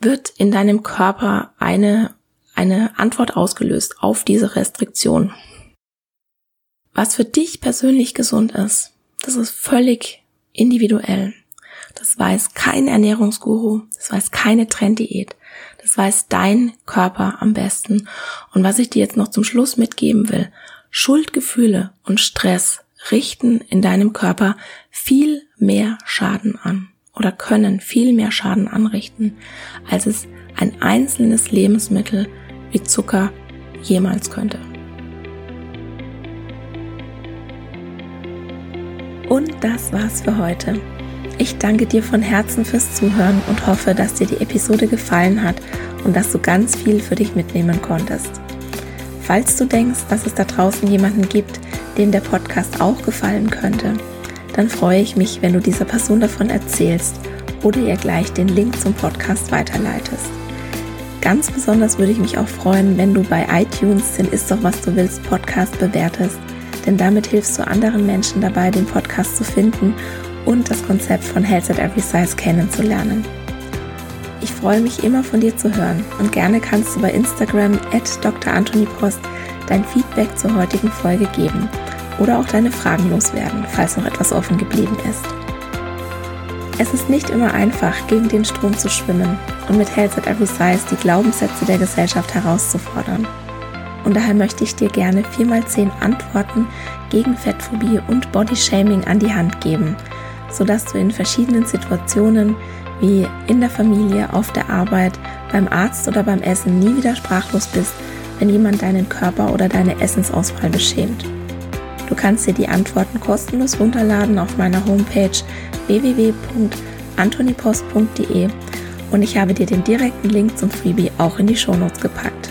wird in deinem Körper eine, eine Antwort ausgelöst auf diese Restriktion. Was für dich persönlich gesund ist, das ist völlig individuell. Das weiß kein Ernährungsguru, das weiß keine Trenddiät. Das weiß dein Körper am besten. Und was ich dir jetzt noch zum Schluss mitgeben will, Schuldgefühle und Stress richten in deinem Körper viel mehr Schaden an oder können viel mehr Schaden anrichten, als es ein einzelnes Lebensmittel wie Zucker jemals könnte. Und das war's für heute. Ich danke dir von Herzen fürs Zuhören und hoffe, dass dir die Episode gefallen hat und dass du ganz viel für dich mitnehmen konntest. Falls du denkst, dass es da draußen jemanden gibt, dem der Podcast auch gefallen könnte, dann freue ich mich, wenn du dieser Person davon erzählst oder ihr gleich den Link zum Podcast weiterleitest. Ganz besonders würde ich mich auch freuen, wenn du bei iTunes den Ist doch was du willst Podcast bewertest, denn damit hilfst du anderen Menschen dabei, den Podcast zu finden und das Konzept von Health at Every Size kennenzulernen. Ich freue mich immer von dir zu hören und gerne kannst du bei Instagram at Dr. Anthony Post dein Feedback zur heutigen Folge geben oder auch deine Fragen loswerden, falls noch etwas offen geblieben ist. Es ist nicht immer einfach, gegen den Strom zu schwimmen und mit Health at Every Size die Glaubenssätze der Gesellschaft herauszufordern. Und daher möchte ich dir gerne 4x10 Antworten gegen Fettphobie und Bodyshaming an die Hand geben – sodass du in verschiedenen Situationen wie in der Familie, auf der Arbeit, beim Arzt oder beim Essen nie wieder sprachlos bist, wenn jemand deinen Körper oder deine Essensauswahl beschämt. Du kannst dir die Antworten kostenlos runterladen auf meiner Homepage www.antonipost.de und ich habe dir den direkten Link zum Freebie auch in die Shownotes gepackt.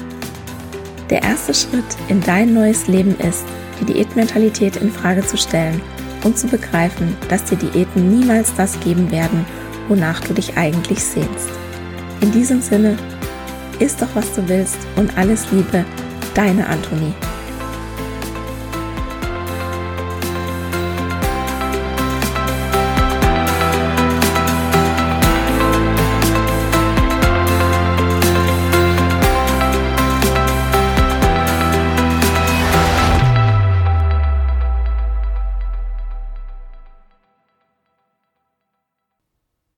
Der erste Schritt in dein neues Leben ist, die Diätmentalität in Frage zu stellen und zu begreifen, dass dir Diäten niemals das geben werden, wonach du dich eigentlich sehnst. In diesem Sinne, isst doch was du willst und alles Liebe, deine Antonie.